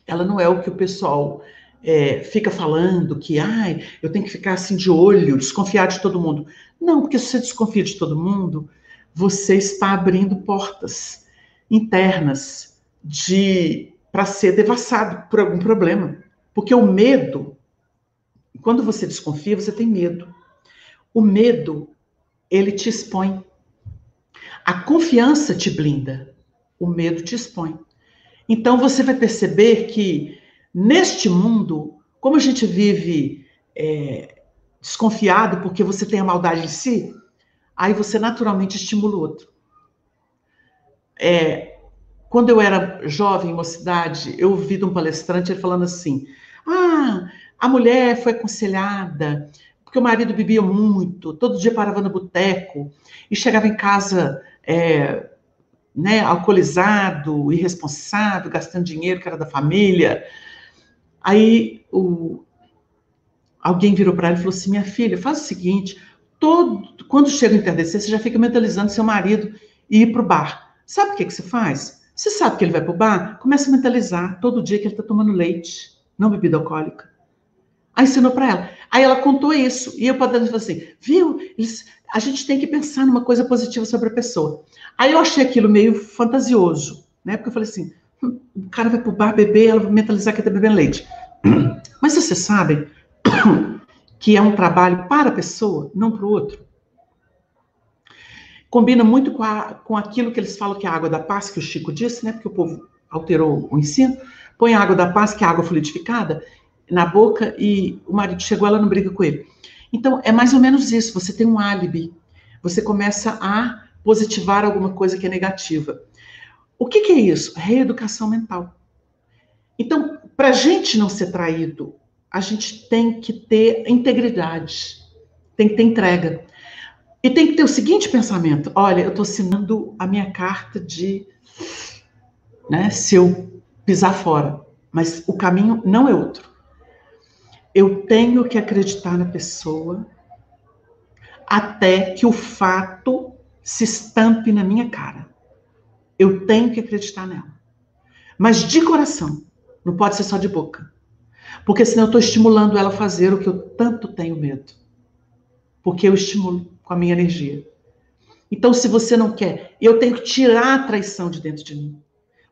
B: Ela não é o que o pessoal é, fica falando, que ai, eu tenho que ficar assim de olho, desconfiar de todo mundo. Não, porque se você desconfia de todo mundo, você está abrindo portas internas de para ser devassado por algum problema. Porque o medo, quando você desconfia, você tem medo. O medo ele te expõe. A confiança te blinda, o medo te expõe. Então você vai perceber que neste mundo, como a gente vive é, desconfiado porque você tem a maldade em si, aí você naturalmente estimula o outro. É, quando eu era jovem, em mocidade, eu ouvi de um palestrante ele falando assim: ah, a mulher foi aconselhada porque o marido bebia muito, todo dia parava no boteco e chegava em casa é, né, alcoolizado, irresponsável, gastando dinheiro que era da família. Aí o, alguém virou para ela e falou assim: minha filha, faz o seguinte, todo, quando chega o entardecer, você já fica mentalizando seu marido ir para o bar. Sabe o que, que você faz? Você sabe que ele vai para o bar? Começa a mentalizar todo dia que ele está tomando leite, não bebida alcoólica. Aí ensinou para ela. Aí ela contou isso. E eu podendo falar assim, viu? Eles, a gente tem que pensar numa coisa positiva sobre a pessoa. Aí eu achei aquilo meio fantasioso, né? Porque eu falei assim, hum, o cara vai pro bar beber, ela vai mentalizar que está bebendo leite. Mas vocês sabem que é um trabalho para a pessoa, não para o outro? Combina muito com, a, com aquilo que eles falam que é a água da paz, que o Chico disse, né? Porque o povo alterou o ensino. Põe a água da paz, que é água fluidificada, na boca e o marido chegou, ela não briga com ele. Então, é mais ou menos isso. Você tem um álibi. Você começa a positivar alguma coisa que é negativa. O que, que é isso? Reeducação mental. Então, para a gente não ser traído, a gente tem que ter integridade, tem que ter entrega. E tem que ter o seguinte pensamento: olha, eu estou assinando a minha carta de né, se eu pisar fora, mas o caminho não é outro. Eu tenho que acreditar na pessoa até que o fato se estampe na minha cara. Eu tenho que acreditar nela. Mas de coração, não pode ser só de boca. Porque senão eu estou estimulando ela a fazer o que eu tanto tenho medo. Porque eu estimulo com a minha energia. Então, se você não quer, eu tenho que tirar a traição de dentro de mim.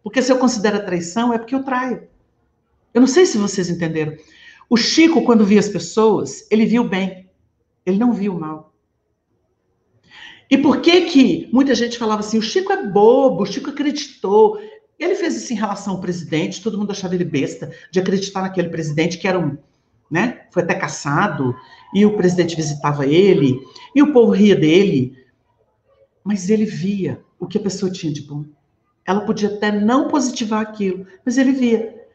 B: Porque se eu considero traição, é porque eu traio. Eu não sei se vocês entenderam. O Chico, quando via as pessoas, ele viu bem. Ele não viu mal. E por que que muita gente falava assim, o Chico é bobo, o Chico acreditou, ele fez isso em relação ao presidente, todo mundo achava ele besta de acreditar naquele presidente que era um, né? Foi até caçado, e o presidente visitava ele, e o povo ria dele. Mas ele via o que a pessoa tinha de bom. Ela podia até não positivar aquilo, mas ele via.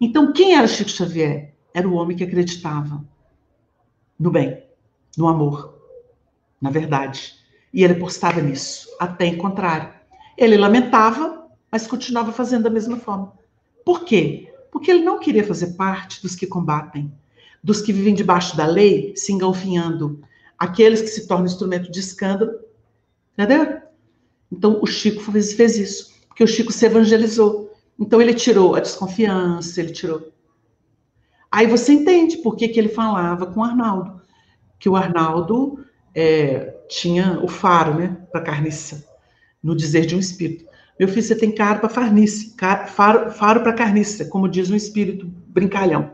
B: Então, quem era Chico Xavier? Era o homem que acreditava no bem, no amor, na verdade. E ele apostava nisso, até em contrário. Ele lamentava mas continuava fazendo da mesma forma. Por quê? Porque ele não queria fazer parte dos que combatem, dos que vivem debaixo da lei, se engalfinhando, aqueles que se tornam instrumento de escândalo. Entendeu? Então o Chico fez isso, porque o Chico se evangelizou. Então ele tirou a desconfiança, ele tirou. Aí você entende por que, que ele falava com o Arnaldo, que o Arnaldo é, tinha o faro, né, para carniça, no dizer de um espírito. Meu filho, você tem cara para farnice, faro, faro para carniça, como diz um espírito brincalhão.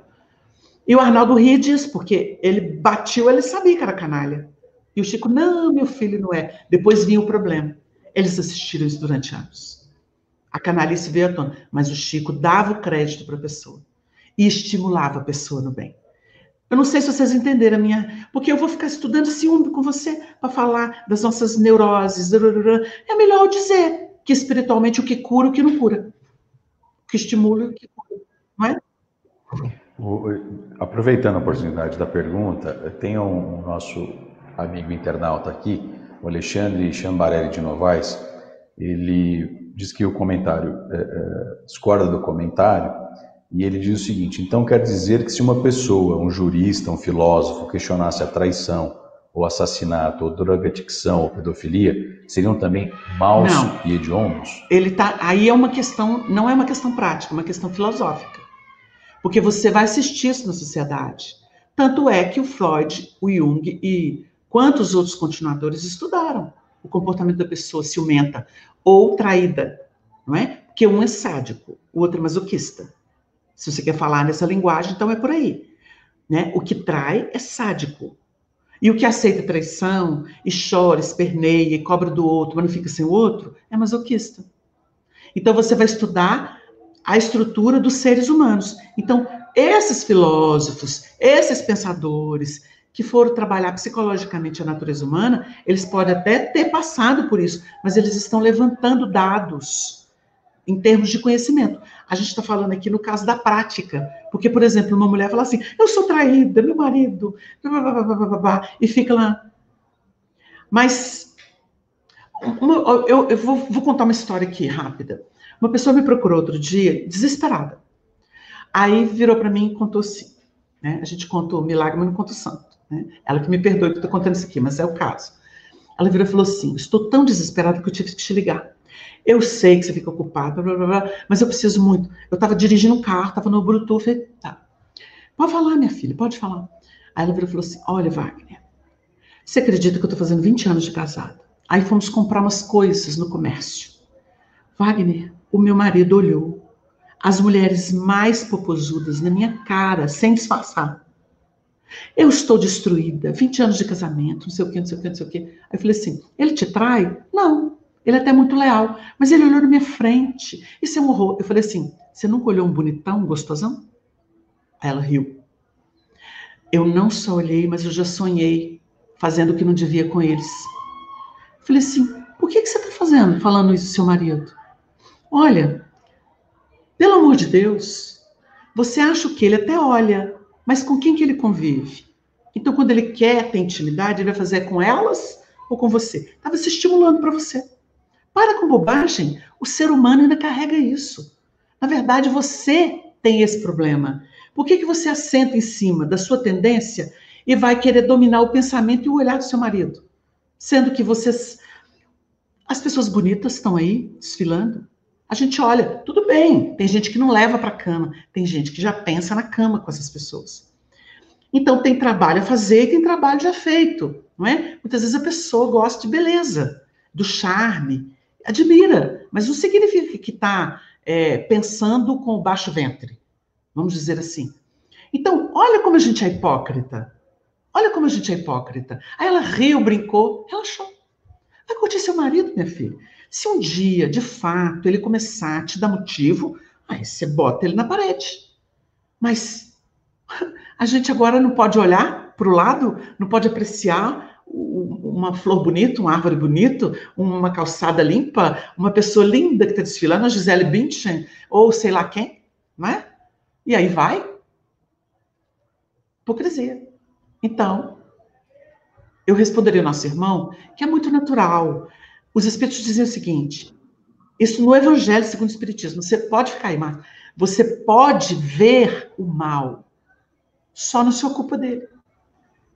B: E o Arnaldo ria disso, porque ele batiu, ele sabia que era canalha. E o Chico, não, meu filho, não é. Depois vinha o problema. Eles assistiram isso durante anos. A canalice veio à tona, mas o Chico dava o crédito para a pessoa e estimulava a pessoa no bem. Eu não sei se vocês entenderam a minha. Porque eu vou ficar estudando ciúme com você para falar das nossas neuroses. É melhor dizer que espiritualmente o que cura, o que não cura. O que estimula, o que cura. Não é?
A: aproveitando a oportunidade da pergunta, tem um, nosso amigo internauta aqui, o Alexandre Chambarelli de Novaes, ele diz que o comentário é, é, discorda do comentário e ele diz o seguinte: então quer dizer que se uma pessoa, um jurista, um filósofo, questionasse a traição, ou assassinato, ou drogadicção, ou pedofilia, seriam também maus não. e hediondos?
B: Ele tá, aí é uma questão, não é uma questão prática, é uma questão filosófica. Porque você vai assistir isso na sociedade. Tanto é que o Freud, o Jung e quantos outros continuadores estudaram o comportamento da pessoa ciumenta ou traída, não é? Porque um é sádico, o outro é masoquista. Se você quer falar nessa linguagem, então é por aí. Né? O que trai é sádico, E o que aceita traição, e chora, esperneia, e cobra do outro, mas não fica sem o outro, é masoquista. Então você vai estudar a estrutura dos seres humanos. Então, esses filósofos, esses pensadores que foram trabalhar psicologicamente a natureza humana, eles podem até ter passado por isso, mas eles estão levantando dados em termos de conhecimento. A gente está falando aqui no caso da prática, porque, por exemplo, uma mulher fala assim: eu sou traída, meu marido, blá, blá, blá, e fica lá. Mas, uma, eu, eu vou, vou contar uma história aqui rápida. Uma pessoa me procurou outro dia, desesperada. Aí virou para mim e contou assim. Né? A gente conta o milagre, mas não conta o santo. Né? Ela que me perdoe que eu estou contando isso aqui, mas é o caso. Ela virou e falou assim: Estou tão desesperada que eu tive que te ligar. Eu sei que você fica ocupada, blá, blá, blá, mas eu preciso muito. Eu estava dirigindo um carro, estava no Bluetooth. Falei, tá. Pode falar, minha filha, pode falar. Aí ela virou e falou assim: Olha, Wagner, você acredita que eu estou fazendo 20 anos de casado? Aí fomos comprar umas coisas no comércio. Wagner, o meu marido olhou as mulheres mais popozudas na minha cara, sem disfarçar. Eu estou destruída, 20 anos de casamento, não sei o quê, não sei o quê, não sei o quê. Aí eu falei assim: ele te trai? Não. Ele é até muito leal, mas ele olhou na minha frente. Isso é um horror. Eu falei assim: você nunca olhou um bonitão, um gostosão? Aí ela riu. Eu não só olhei, mas eu já sonhei fazendo o que não devia com eles. Eu falei assim: por que, que você está fazendo, falando isso seu marido? Olha, pelo amor de Deus, você acha que ele até olha, mas com quem que ele convive? Então, quando ele quer ter intimidade, ele vai fazer com elas ou com você? Estava se estimulando para você. Para com bobagem. O ser humano ainda carrega isso. Na verdade, você tem esse problema. Por que, que você assenta em cima da sua tendência e vai querer dominar o pensamento e o olhar do seu marido? Sendo que vocês. As pessoas bonitas estão aí desfilando. A gente olha, tudo bem, tem gente que não leva para a cama, tem gente que já pensa na cama com essas pessoas. Então tem trabalho a fazer e tem trabalho já feito, não é? Muitas vezes a pessoa gosta de beleza, do charme, admira, mas não significa que está é, pensando com o baixo ventre, vamos dizer assim. Então, olha como a gente é hipócrita. Olha como a gente é hipócrita. Aí ela riu, brincou, relaxou. Vai curtir seu marido, minha filha. Se um dia, de fato, ele começar a te dar motivo, aí você bota ele na parede. Mas a gente agora não pode olhar para o lado, não pode apreciar uma flor bonita, uma árvore bonita, uma calçada limpa, uma pessoa linda que está desfilando, a Gisele Bündchen, ou sei lá quem, não é? E aí vai. Hipocrisia. Então, eu responderia ao nosso irmão que é muito natural. Os espíritos dizem o seguinte: isso no Evangelho segundo o Espiritismo, você pode ficar aí, mas você pode ver o mal, só não se ocupa dele.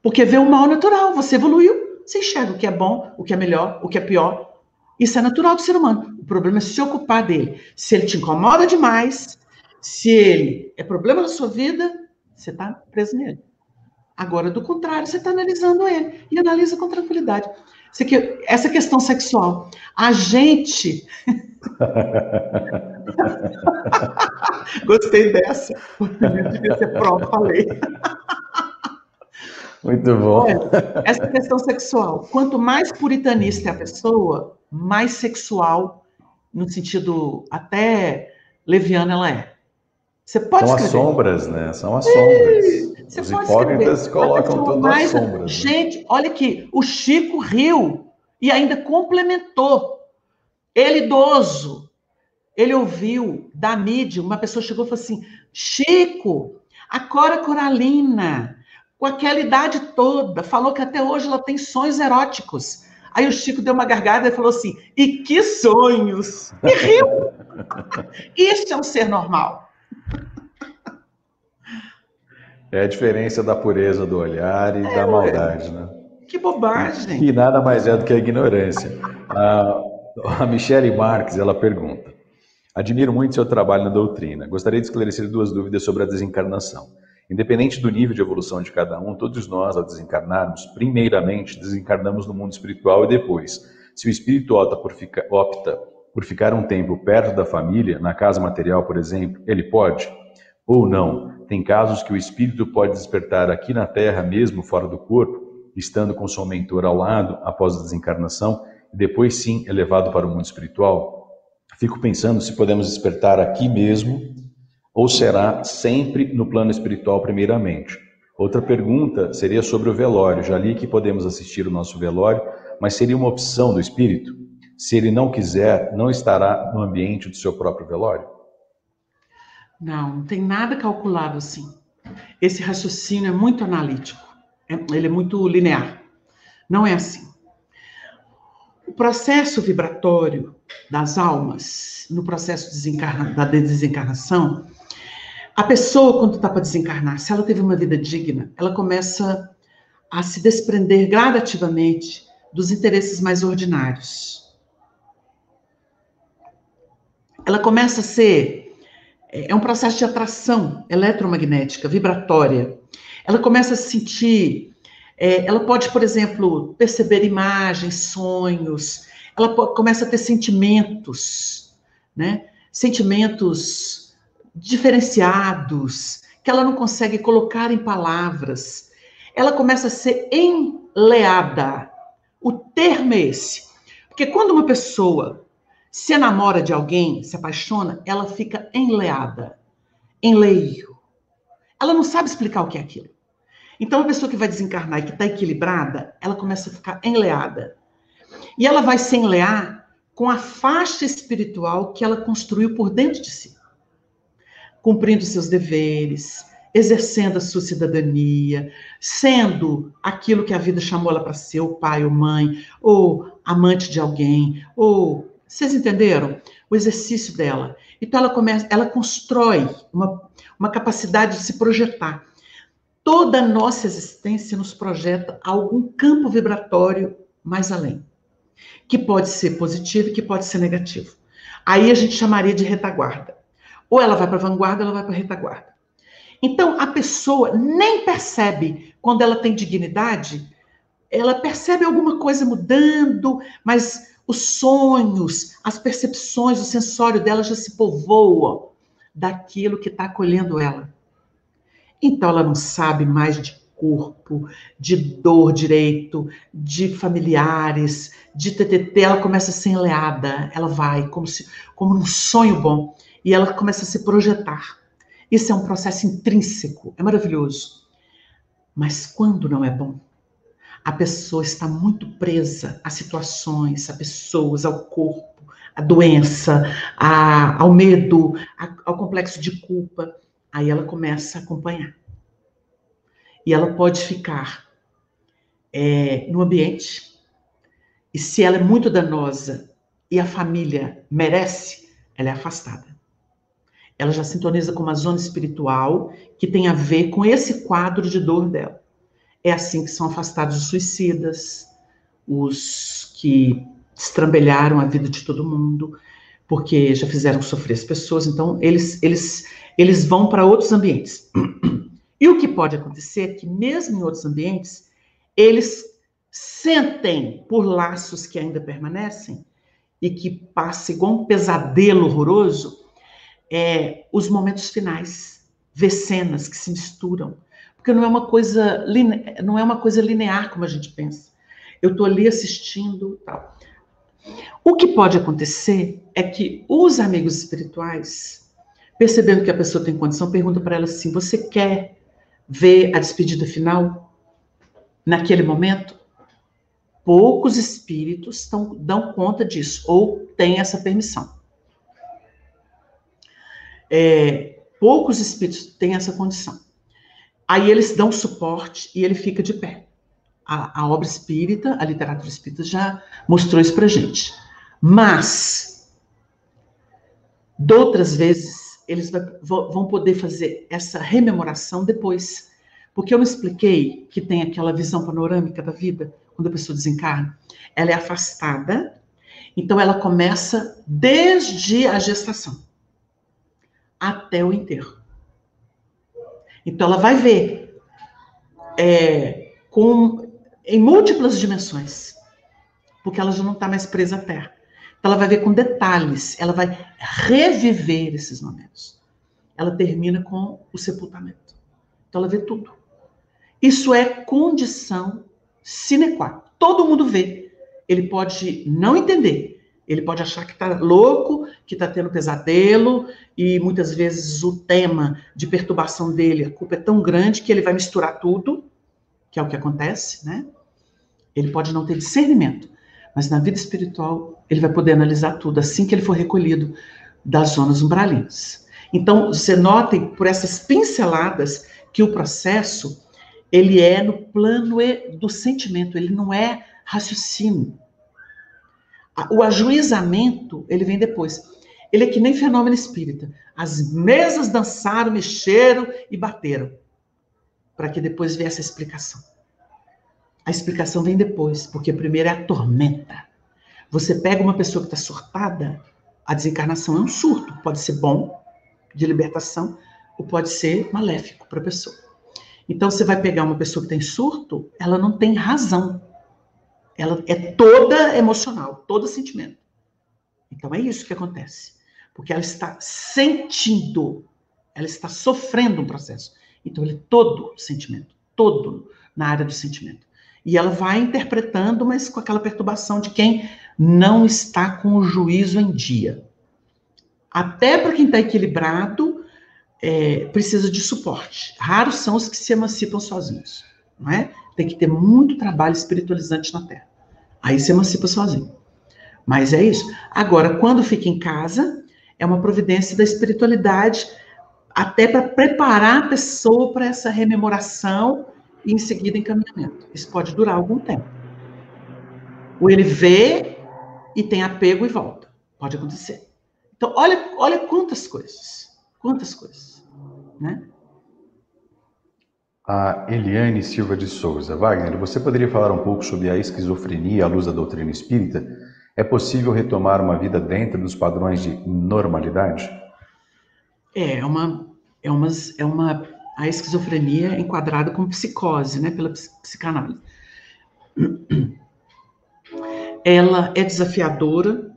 B: Porque vê o mal natural, você evoluiu, você enxerga o que é bom, o que é melhor, o que é pior. Isso é natural do ser humano. O problema é se ocupar dele. Se ele te incomoda demais, se ele é problema na sua vida, você está preso nele. Agora, do contrário, você está analisando ele e analisa com tranquilidade. Essa questão sexual. A gente. Gostei dessa. Devia ser prova, falei.
A: Muito bom.
B: Essa questão sexual. Quanto mais puritanista é a pessoa, mais sexual, no sentido até leviano ela é.
A: Você pode São escrever. as sombras, né? São as sombras. Você Os hipócritas escrever. colocam tudo mais... as sombras. Né?
B: Gente, né? olha aqui, o Chico riu e ainda complementou. Ele idoso, ele ouviu da mídia, uma pessoa chegou e falou assim, Chico, a Cora Coralina, com aquela idade toda, falou que até hoje ela tem sonhos eróticos. Aí o Chico deu uma gargada e falou assim: e que sonhos! E riu. Isso é um ser normal.
A: É a diferença da pureza do olhar e é, da maldade, né?
B: Que bobagem!
A: E nada mais é do que a ignorância. A, a Michele Marques, ela pergunta: Admiro muito seu trabalho na doutrina. Gostaria de esclarecer duas dúvidas sobre a desencarnação. Independente do nível de evolução de cada um, todos nós, ao desencarnarmos, primeiramente desencarnamos no mundo espiritual e depois, se o espírito opta por, ficar, opta por ficar um tempo perto da família, na casa material, por exemplo, ele pode? Ou não? Tem casos que o espírito pode despertar aqui na Terra, mesmo fora do corpo? estando com sua mentor ao lado após a desencarnação, e depois sim é levado para o mundo espiritual? Fico pensando se podemos despertar aqui mesmo ou será sempre no plano espiritual primeiramente. Outra pergunta seria sobre o velório. Já li que podemos assistir o nosso velório, mas seria uma opção do espírito? Se ele não quiser, não estará no ambiente do seu próprio velório?
B: Não, não tem nada calculado assim. Esse raciocínio é muito analítico, é, ele é muito linear. Não é assim. O processo vibratório das almas, no processo da desencarnação, a pessoa, quando está para desencarnar, se ela teve uma vida digna, ela começa a se desprender gradativamente dos interesses mais ordinários. Ela começa a ser é um processo de atração eletromagnética, vibratória. Ela começa a sentir, é, ela pode, por exemplo, perceber imagens, sonhos, ela começa a ter sentimentos, né? Sentimentos diferenciados, que ela não consegue colocar em palavras. Ela começa a ser enleada. O termo é esse. Porque quando uma pessoa se enamora de alguém, se apaixona, ela fica enleada, enleio. Ela não sabe explicar o que é aquilo. Então, a pessoa que vai desencarnar e que está equilibrada, ela começa a ficar enleada. E ela vai se enlear com a faixa espiritual que ela construiu por dentro de si. Cumprindo seus deveres, exercendo a sua cidadania, sendo aquilo que a vida chamou ela para ser, o pai ou mãe, ou amante de alguém, ou vocês entenderam? O exercício dela. Então ela começa, ela constrói uma, uma capacidade de se projetar. Toda a nossa existência nos projeta a algum campo vibratório mais além, que pode ser positivo e que pode ser negativo. Aí a gente chamaria de retaguarda. Ou ela vai para a vanguarda, ou ela vai para a retaguarda. Então a pessoa nem percebe quando ela tem dignidade, ela percebe alguma coisa mudando, mas os sonhos, as percepções, o sensório dela já se povoam daquilo que está acolhendo ela. Então ela não sabe mais de corpo, de dor direito, de familiares, de TTT, ela começa a ser enleada, ela vai como se como num sonho bom e ela começa a se projetar. Isso é um processo intrínseco, é maravilhoso. Mas quando não é bom, a pessoa está muito presa a situações, a pessoas, ao corpo, à doença, a, ao medo, a, ao complexo de culpa. Aí ela começa a acompanhar. E ela pode ficar é, no ambiente, e se ela é muito danosa e a família merece, ela é afastada. Ela já sintoniza com uma zona espiritual que tem a ver com esse quadro de dor dela. É assim que são afastados os suicidas, os que estrambelharam a vida de todo mundo, porque já fizeram sofrer as pessoas, então eles, eles, eles vão para outros ambientes. E o que pode acontecer é que, mesmo em outros ambientes, eles sentem por laços que ainda permanecem e que passa igual um pesadelo horroroso, é, os momentos finais, ver cenas que se misturam, porque não é uma coisa não é uma coisa linear como a gente pensa. Eu estou ali assistindo, tal. O que pode acontecer é que os amigos espirituais, percebendo que a pessoa tem condição, perguntam para ela assim: "Você quer ver a despedida final naquele momento?" Poucos espíritos tão, dão conta disso ou têm essa permissão. É, poucos espíritos têm essa condição. Aí eles dão suporte e ele fica de pé. A, a obra espírita, a literatura espírita já mostrou isso para gente. Mas, de outras vezes, eles vão poder fazer essa rememoração depois. Porque eu não expliquei que tem aquela visão panorâmica da vida, quando a pessoa desencarna. Ela é afastada, então ela começa desde a gestação até o enterro. Então, ela vai ver é, com, em múltiplas dimensões, porque ela já não está mais presa à Terra. Então, ela vai ver com detalhes, ela vai reviver esses momentos. Ela termina com o sepultamento. Então, ela vê tudo. Isso é condição Sine qua. Todo mundo vê. Ele pode não entender. Ele pode achar que está louco, que está tendo pesadelo, e muitas vezes o tema de perturbação dele, a culpa é tão grande que ele vai misturar tudo, que é o que acontece, né? Ele pode não ter discernimento, mas na vida espiritual ele vai poder analisar tudo assim que ele for recolhido das zonas umbralinas. Então, você notem por essas pinceladas que o processo ele é no plano do sentimento, ele não é raciocínio. O ajuizamento, ele vem depois. Ele é que nem fenômeno espírita. As mesas dançaram, mexeram e bateram. Para que depois viesse a explicação. A explicação vem depois, porque primeiro é a tormenta. Você pega uma pessoa que está surtada, a desencarnação é um surto. Pode ser bom, de libertação, ou pode ser maléfico para a pessoa. Então, você vai pegar uma pessoa que tem surto, ela não tem razão. Ela é toda emocional, todo sentimento. Então, é isso que acontece. Porque ela está sentindo, ela está sofrendo um processo. Então, ele é todo sentimento, todo na área do sentimento. E ela vai interpretando, mas com aquela perturbação de quem não está com o juízo em dia. Até para quem está equilibrado, é, precisa de suporte. Raros são os que se emancipam sozinhos, não é? Tem que ter muito trabalho espiritualizante na Terra. Aí se emancipa sozinho. Mas é isso. Agora, quando fica em casa, é uma providência da espiritualidade, até para preparar a pessoa para essa rememoração e em seguida encaminhamento. Isso pode durar algum tempo. Ou ele vê e tem apego e volta. Pode acontecer. Então, olha, olha quantas coisas. Quantas coisas. Né?
A: A Eliane Silva de Souza. Wagner, você poderia falar um pouco sobre a esquizofrenia à luz da doutrina espírita? É possível retomar uma vida dentro dos padrões de normalidade?
B: É, é uma, é uma, é uma a esquizofrenia é enquadrada como psicose, né, pela psicanálise. Ela é desafiadora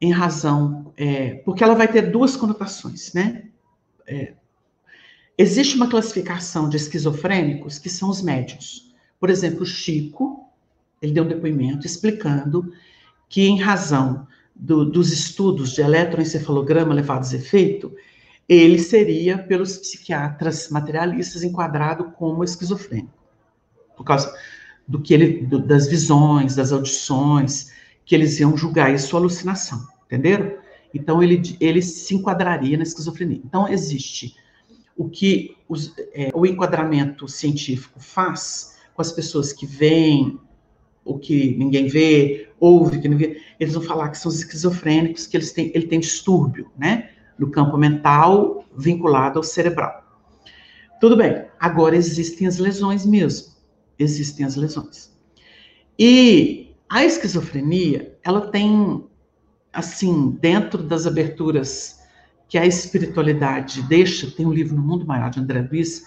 B: em razão, é, porque ela vai ter duas conotações, né? É, existe uma classificação de esquizofrênicos que são os médios. Por exemplo, o Chico, ele deu um depoimento explicando que, em razão do, dos estudos de eletroencefalograma levados a efeito, ele seria, pelos psiquiatras materialistas, enquadrado como esquizofrênico, por causa do que ele, do, das visões, das audições, que eles iam julgar isso alucinação, entenderam? Então ele, ele se enquadraria na esquizofrenia. Então existe o que os, é, o enquadramento científico faz com as pessoas que veem o que ninguém vê, ouve que ninguém eles vão falar que são esquizofrênicos, que eles têm, ele tem distúrbio, né? no campo mental vinculado ao cerebral. Tudo bem, agora existem as lesões mesmo. Existem as lesões. E a esquizofrenia, ela tem, assim, dentro das aberturas que a espiritualidade deixa, tem um livro No Mundo Maior de André Luiz,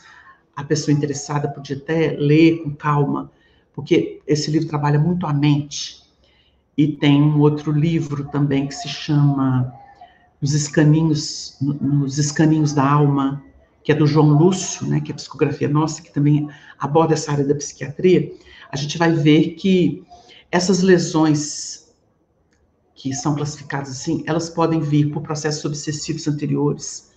B: a pessoa interessada podia até ler com calma, porque esse livro trabalha muito a mente. E tem um outro livro também que se chama nos escaninhos, nos escaninhos da alma, que é do João Lúcio, né, que é a psicografia nossa, que também aborda essa área da psiquiatria, a gente vai ver que essas lesões que são classificadas assim, elas podem vir por processos obsessivos anteriores,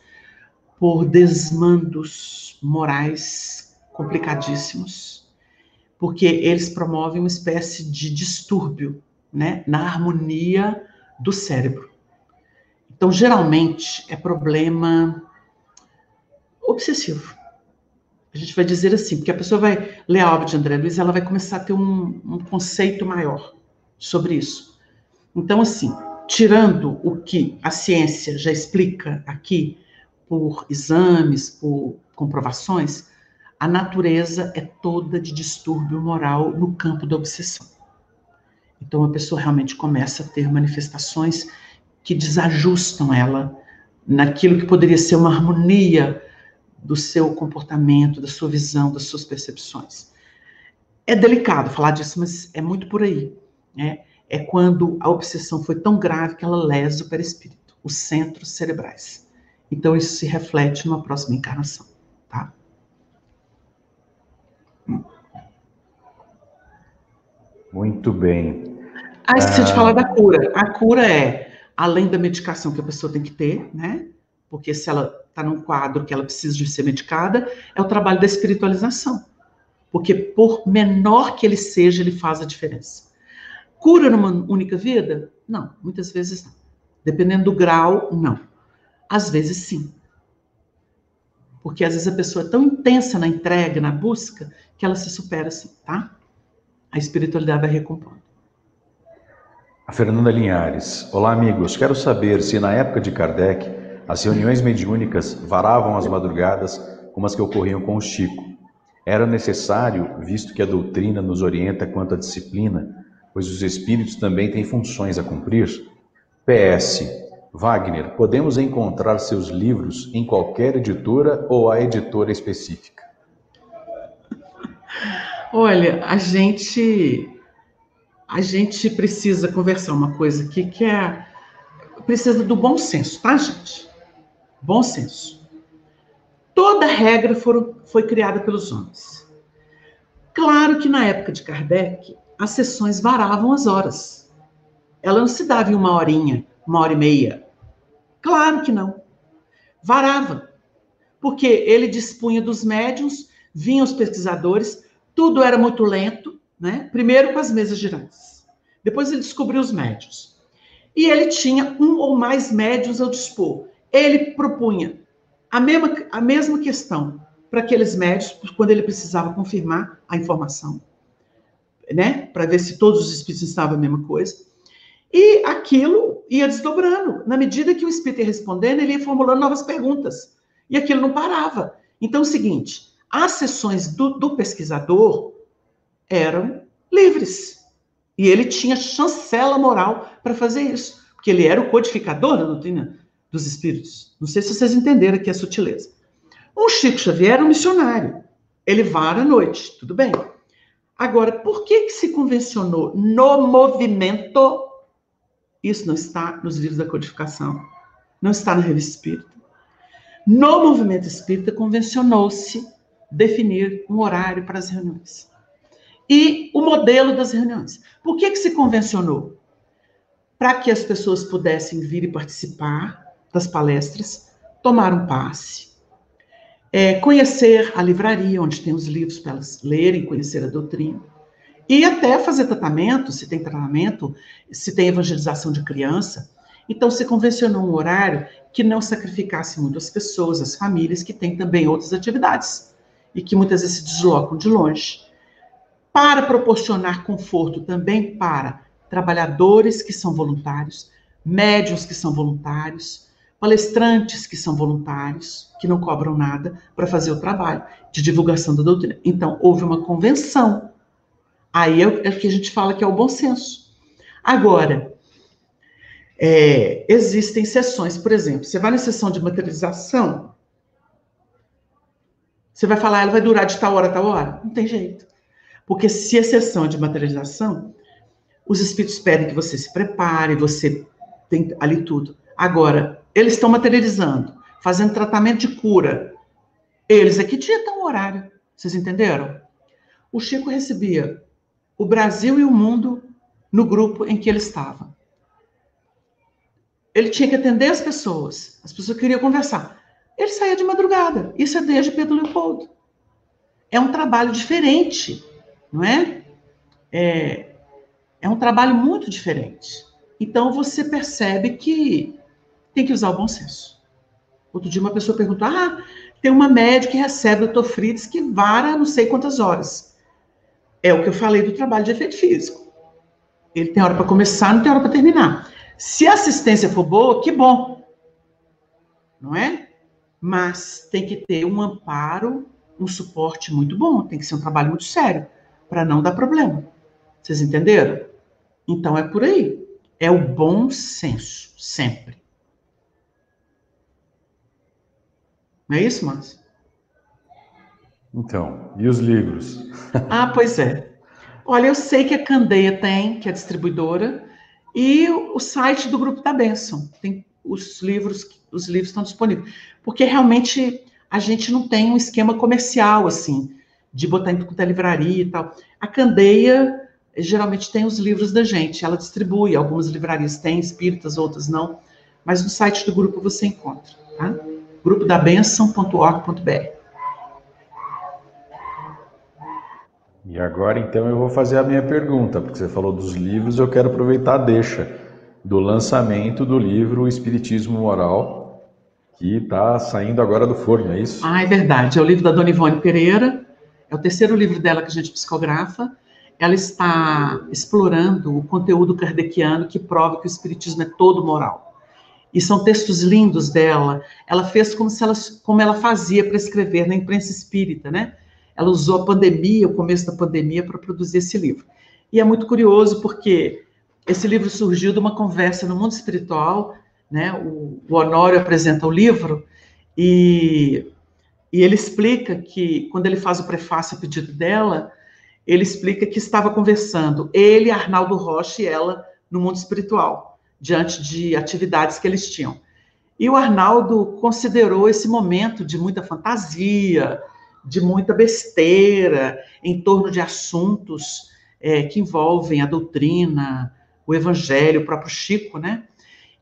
B: por desmandos morais complicadíssimos, porque eles promovem uma espécie de distúrbio, né, na harmonia do cérebro. Então, geralmente, é problema obsessivo. A gente vai dizer assim, porque a pessoa vai ler a obra de André Luiz, ela vai começar a ter um, um conceito maior sobre isso. Então, assim, tirando o que a ciência já explica aqui, por exames, por comprovações, a natureza é toda de distúrbio moral no campo da obsessão. Então, a pessoa realmente começa a ter manifestações que desajustam ela naquilo que poderia ser uma harmonia do seu comportamento, da sua visão, das suas percepções. É delicado falar disso, mas é muito por aí. Né? É quando a obsessão foi tão grave que ela lesa o perispírito, os centros cerebrais. Então, isso se reflete numa próxima encarnação. Tá?
A: Muito bem.
B: Ah, esqueci ah... de falar da cura. A cura é, além da medicação que a pessoa tem que ter, né? Porque se ela está num quadro que ela precisa de ser medicada, é o trabalho da espiritualização. Porque por menor que ele seja, ele faz a diferença. Cura numa única vida? Não, muitas vezes não. Dependendo do grau, não. Às vezes sim. Porque às vezes a pessoa é tão intensa na entrega, na busca, que ela se supera assim, tá? A espiritualidade vai recompondo.
A: A Fernanda Linhares. Olá, amigos. Quero saber se na época de Kardec as reuniões mediúnicas varavam as madrugadas como as que ocorriam com o Chico. Era necessário, visto que a doutrina nos orienta quanto à disciplina, pois os espíritos também têm funções a cumprir? PS. Wagner, podemos encontrar seus livros em qualquer editora ou a editora específica?
B: Olha, a gente a gente precisa conversar uma coisa aqui que é precisa do bom senso, tá, gente? Bom senso. Toda regra for, foi criada pelos homens. Claro que na época de Kardec, as sessões varavam as horas. Ela não se dava em uma horinha, uma hora e meia. Claro que não. Varava. Porque ele dispunha dos médiums, vinham os pesquisadores, tudo era muito lento, né? Primeiro com as mesas girantes. Depois ele descobriu os médios. E ele tinha um ou mais médios ao dispor. Ele propunha a mesma, a mesma questão para aqueles médios, quando ele precisava confirmar a informação né? Para ver se todos os espíritos estavam a mesma coisa. E aquilo ia desdobrando. Na medida que o espírito ia respondendo, ele ia formulando novas perguntas. E aquilo não parava. Então, é o seguinte: as sessões do, do pesquisador eram livres. E ele tinha chancela moral para fazer isso. Porque ele era o codificador da doutrina dos espíritos. Não sei se vocês entenderam aqui a sutileza. Um Chico Xavier era um missionário. Ele vara à noite, tudo bem. Agora, por que, que se convencionou no movimento? Isso não está nos livros da codificação, não está na revista espírita. No movimento espírita, convencionou-se definir um horário para as reuniões. E o modelo das reuniões. Por que, que se convencionou? Para que as pessoas pudessem vir e participar das palestras, tomar um passe, é, conhecer a livraria, onde tem os livros para elas lerem, conhecer a doutrina. E até fazer tratamento, se tem tratamento, se tem evangelização de criança. Então, se convencionou um horário que não sacrificasse muito as pessoas, as famílias, que têm também outras atividades e que muitas vezes se deslocam de longe. Para proporcionar conforto também para trabalhadores que são voluntários, médios que são voluntários, palestrantes que são voluntários, que não cobram nada para fazer o trabalho de divulgação da doutrina. Então, houve uma convenção. Aí é, o que a gente fala que é o bom senso. Agora, é, existem sessões, por exemplo, você vai na sessão de materialização, você vai falar, ela vai durar de tal hora a tal hora? Não tem jeito. Porque se a sessão é de materialização, os espíritos pedem que você se prepare, você tem ali tudo. Agora, eles estão materializando, fazendo tratamento de cura. Eles é que ditam o horário. Vocês entenderam? O Chico recebia o Brasil e o mundo no grupo em que ele estava. Ele tinha que atender as pessoas. As pessoas queriam conversar. Ele saía de madrugada. Isso é desde Pedro Leopoldo. É um trabalho diferente, não é? É, é um trabalho muito diferente. Então você percebe que tem que usar o bom senso. Outro dia uma pessoa perguntou: ah, tem uma médica que recebe. Fritz que vara não sei quantas horas. É o que eu falei do trabalho de efeito físico. Ele tem hora para começar, não tem hora para terminar. Se a assistência for boa, que bom. Não é? Mas tem que ter um amparo, um suporte muito bom. Tem que ser um trabalho muito sério para não dar problema. Vocês entenderam? Então é por aí. É o bom senso, sempre. Não é isso, Márcio?
A: Então, e os livros?
B: ah, pois é. Olha, eu sei que a Candeia tem, que é a distribuidora, e o site do Grupo da Benção. Tem os livros, os livros estão disponíveis. Porque realmente a gente não tem um esquema comercial, assim, de botar em toda livraria e tal. A Candeia geralmente tem os livros da gente. Ela distribui, algumas livrarias têm, espíritas, outras não. Mas no site do grupo você encontra, tá? grupodabenção.org.br.
A: E agora então eu vou fazer a minha pergunta, porque você falou dos livros, eu quero aproveitar a deixa do lançamento do livro Espiritismo Moral, que está saindo agora do forno, é isso?
B: Ah, é verdade. É o livro da Dona Ivone Pereira, é o terceiro livro dela que a gente psicografa. Ela está explorando o conteúdo kardeciano que prova que o Espiritismo é todo moral. E são textos lindos dela. Ela fez como, se ela, como ela fazia para escrever na imprensa espírita, né? Ela usou a pandemia, o começo da pandemia, para produzir esse livro. E é muito curioso porque esse livro surgiu de uma conversa no mundo espiritual, né? O, o Honório apresenta o livro e, e ele explica que, quando ele faz o prefácio a pedido dela, ele explica que estava conversando, ele, Arnaldo Rocha e ela, no mundo espiritual, diante de atividades que eles tinham. E o Arnaldo considerou esse momento de muita fantasia, de muita besteira em torno de assuntos é, que envolvem a doutrina, o evangelho, o próprio Chico, né?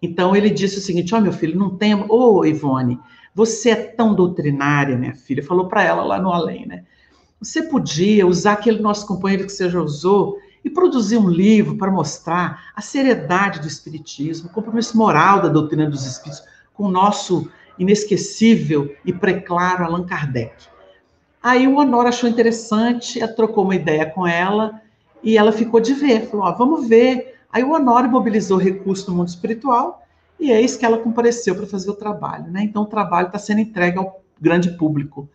B: Então ele disse o seguinte: Ó, oh, meu filho, não tem. Ô, oh, Ivone, você é tão doutrinária, minha filha. Falou para ela lá no além, né? Você podia usar aquele nosso companheiro que você já usou e produzir um livro para mostrar a seriedade do Espiritismo, o compromisso moral da doutrina dos Espíritos com o nosso inesquecível e preclaro Allan Kardec. Aí o Honor achou interessante, trocou uma ideia com ela e ela ficou de ver. Falou: ó, vamos ver. Aí o Honor mobilizou recursos no mundo espiritual e é isso que ela compareceu para fazer o trabalho. Né? Então o trabalho está sendo entregue ao grande público.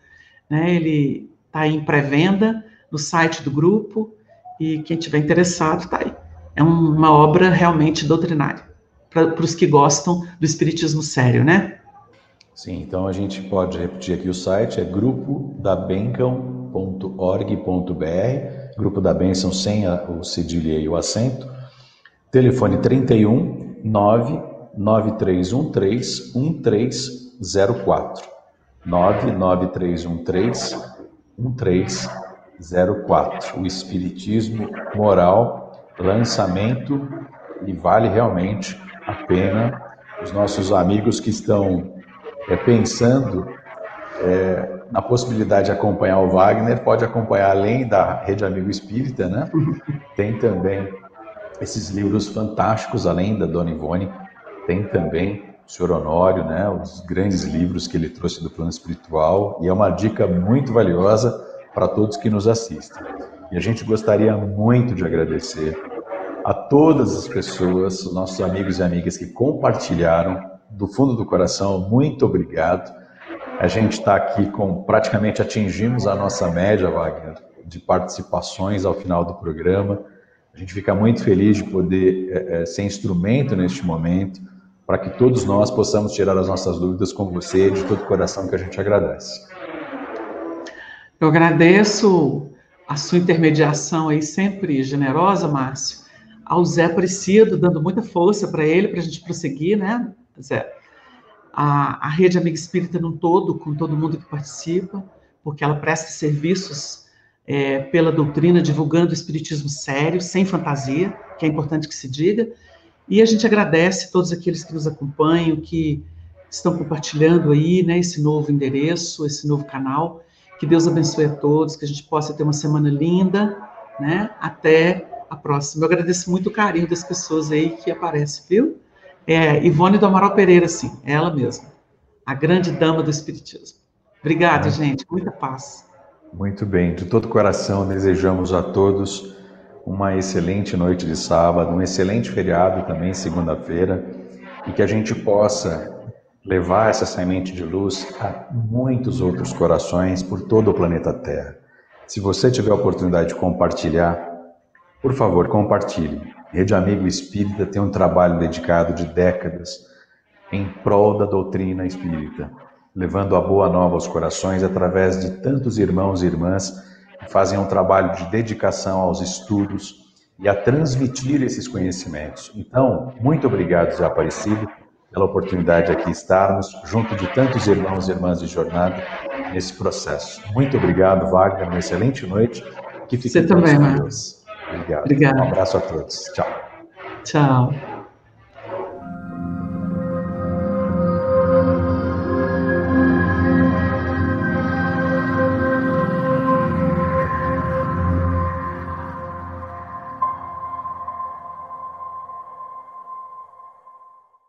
B: Né? Ele está em pré-venda no site do grupo e quem tiver interessado está aí. É uma obra realmente doutrinária para os que gostam do espiritismo sério, né?
A: Sim, então a gente pode repetir aqui o site, é grupodabencão.org.br, Grupo da Bênção sem a, o cedilha e o acento, telefone 31 99313 1304, 99313 1304, o Espiritismo Moral, lançamento, e vale realmente a pena os nossos amigos que estão é, pensando é, na possibilidade de acompanhar o Wagner, pode acompanhar além da Rede Amigo Espírita, né? Tem também esses livros fantásticos, além da Dona Ivone, tem também o Senhor Honório, né? Os grandes livros que ele trouxe do plano espiritual, e é uma dica muito valiosa para todos que nos assistem. E a gente gostaria muito de agradecer a todas as pessoas, nossos amigos e amigas que compartilharam do fundo do coração, muito obrigado. A gente está aqui com praticamente atingimos a nossa média, Wagner, de participações ao final do programa. A gente fica muito feliz de poder é, ser instrumento neste momento para que todos nós possamos tirar as nossas dúvidas com você, de todo o coração que a gente agradece.
B: Eu agradeço a sua intermediação aí sempre generosa, Márcio, ao Zé Aparecido, dando muita força para ele, para a gente prosseguir, né? Zé. A, a Rede Amiga Espírita num todo, com todo mundo que participa, porque ela presta serviços é, pela doutrina, divulgando o espiritismo sério, sem fantasia, que é importante que se diga. E a gente agradece todos aqueles que nos acompanham, que estão compartilhando aí, né, esse novo endereço, esse novo canal. Que Deus abençoe a todos, que a gente possa ter uma semana linda, né? Até a próxima. Eu agradeço muito o carinho das pessoas aí que aparecem, viu? É Ivone do Amaral Pereira, sim, ela mesma. A grande dama do Espiritismo. Obrigada, é. gente. Muita paz.
A: Muito bem. De todo coração, desejamos a todos uma excelente noite de sábado, um excelente feriado também, segunda-feira, e que a gente possa levar essa semente de luz a muitos outros corações por todo o planeta Terra. Se você tiver a oportunidade de compartilhar, por favor, compartilhe. Rede Amigo Espírita tem um trabalho dedicado de décadas em prol da doutrina espírita, levando a boa nova aos corações através de tantos irmãos e irmãs que fazem um trabalho de dedicação aos estudos e a transmitir esses conhecimentos. Então, muito obrigado, Zé Aparecido, pela oportunidade de aqui estarmos junto de tantos irmãos e irmãs de jornada nesse processo. Muito obrigado, Wagner, uma excelente noite.
B: Que fique Você também, Deus.
A: Obrigado.
B: Obrigada.
A: Um abraço a todos. Tchau.
B: Tchau.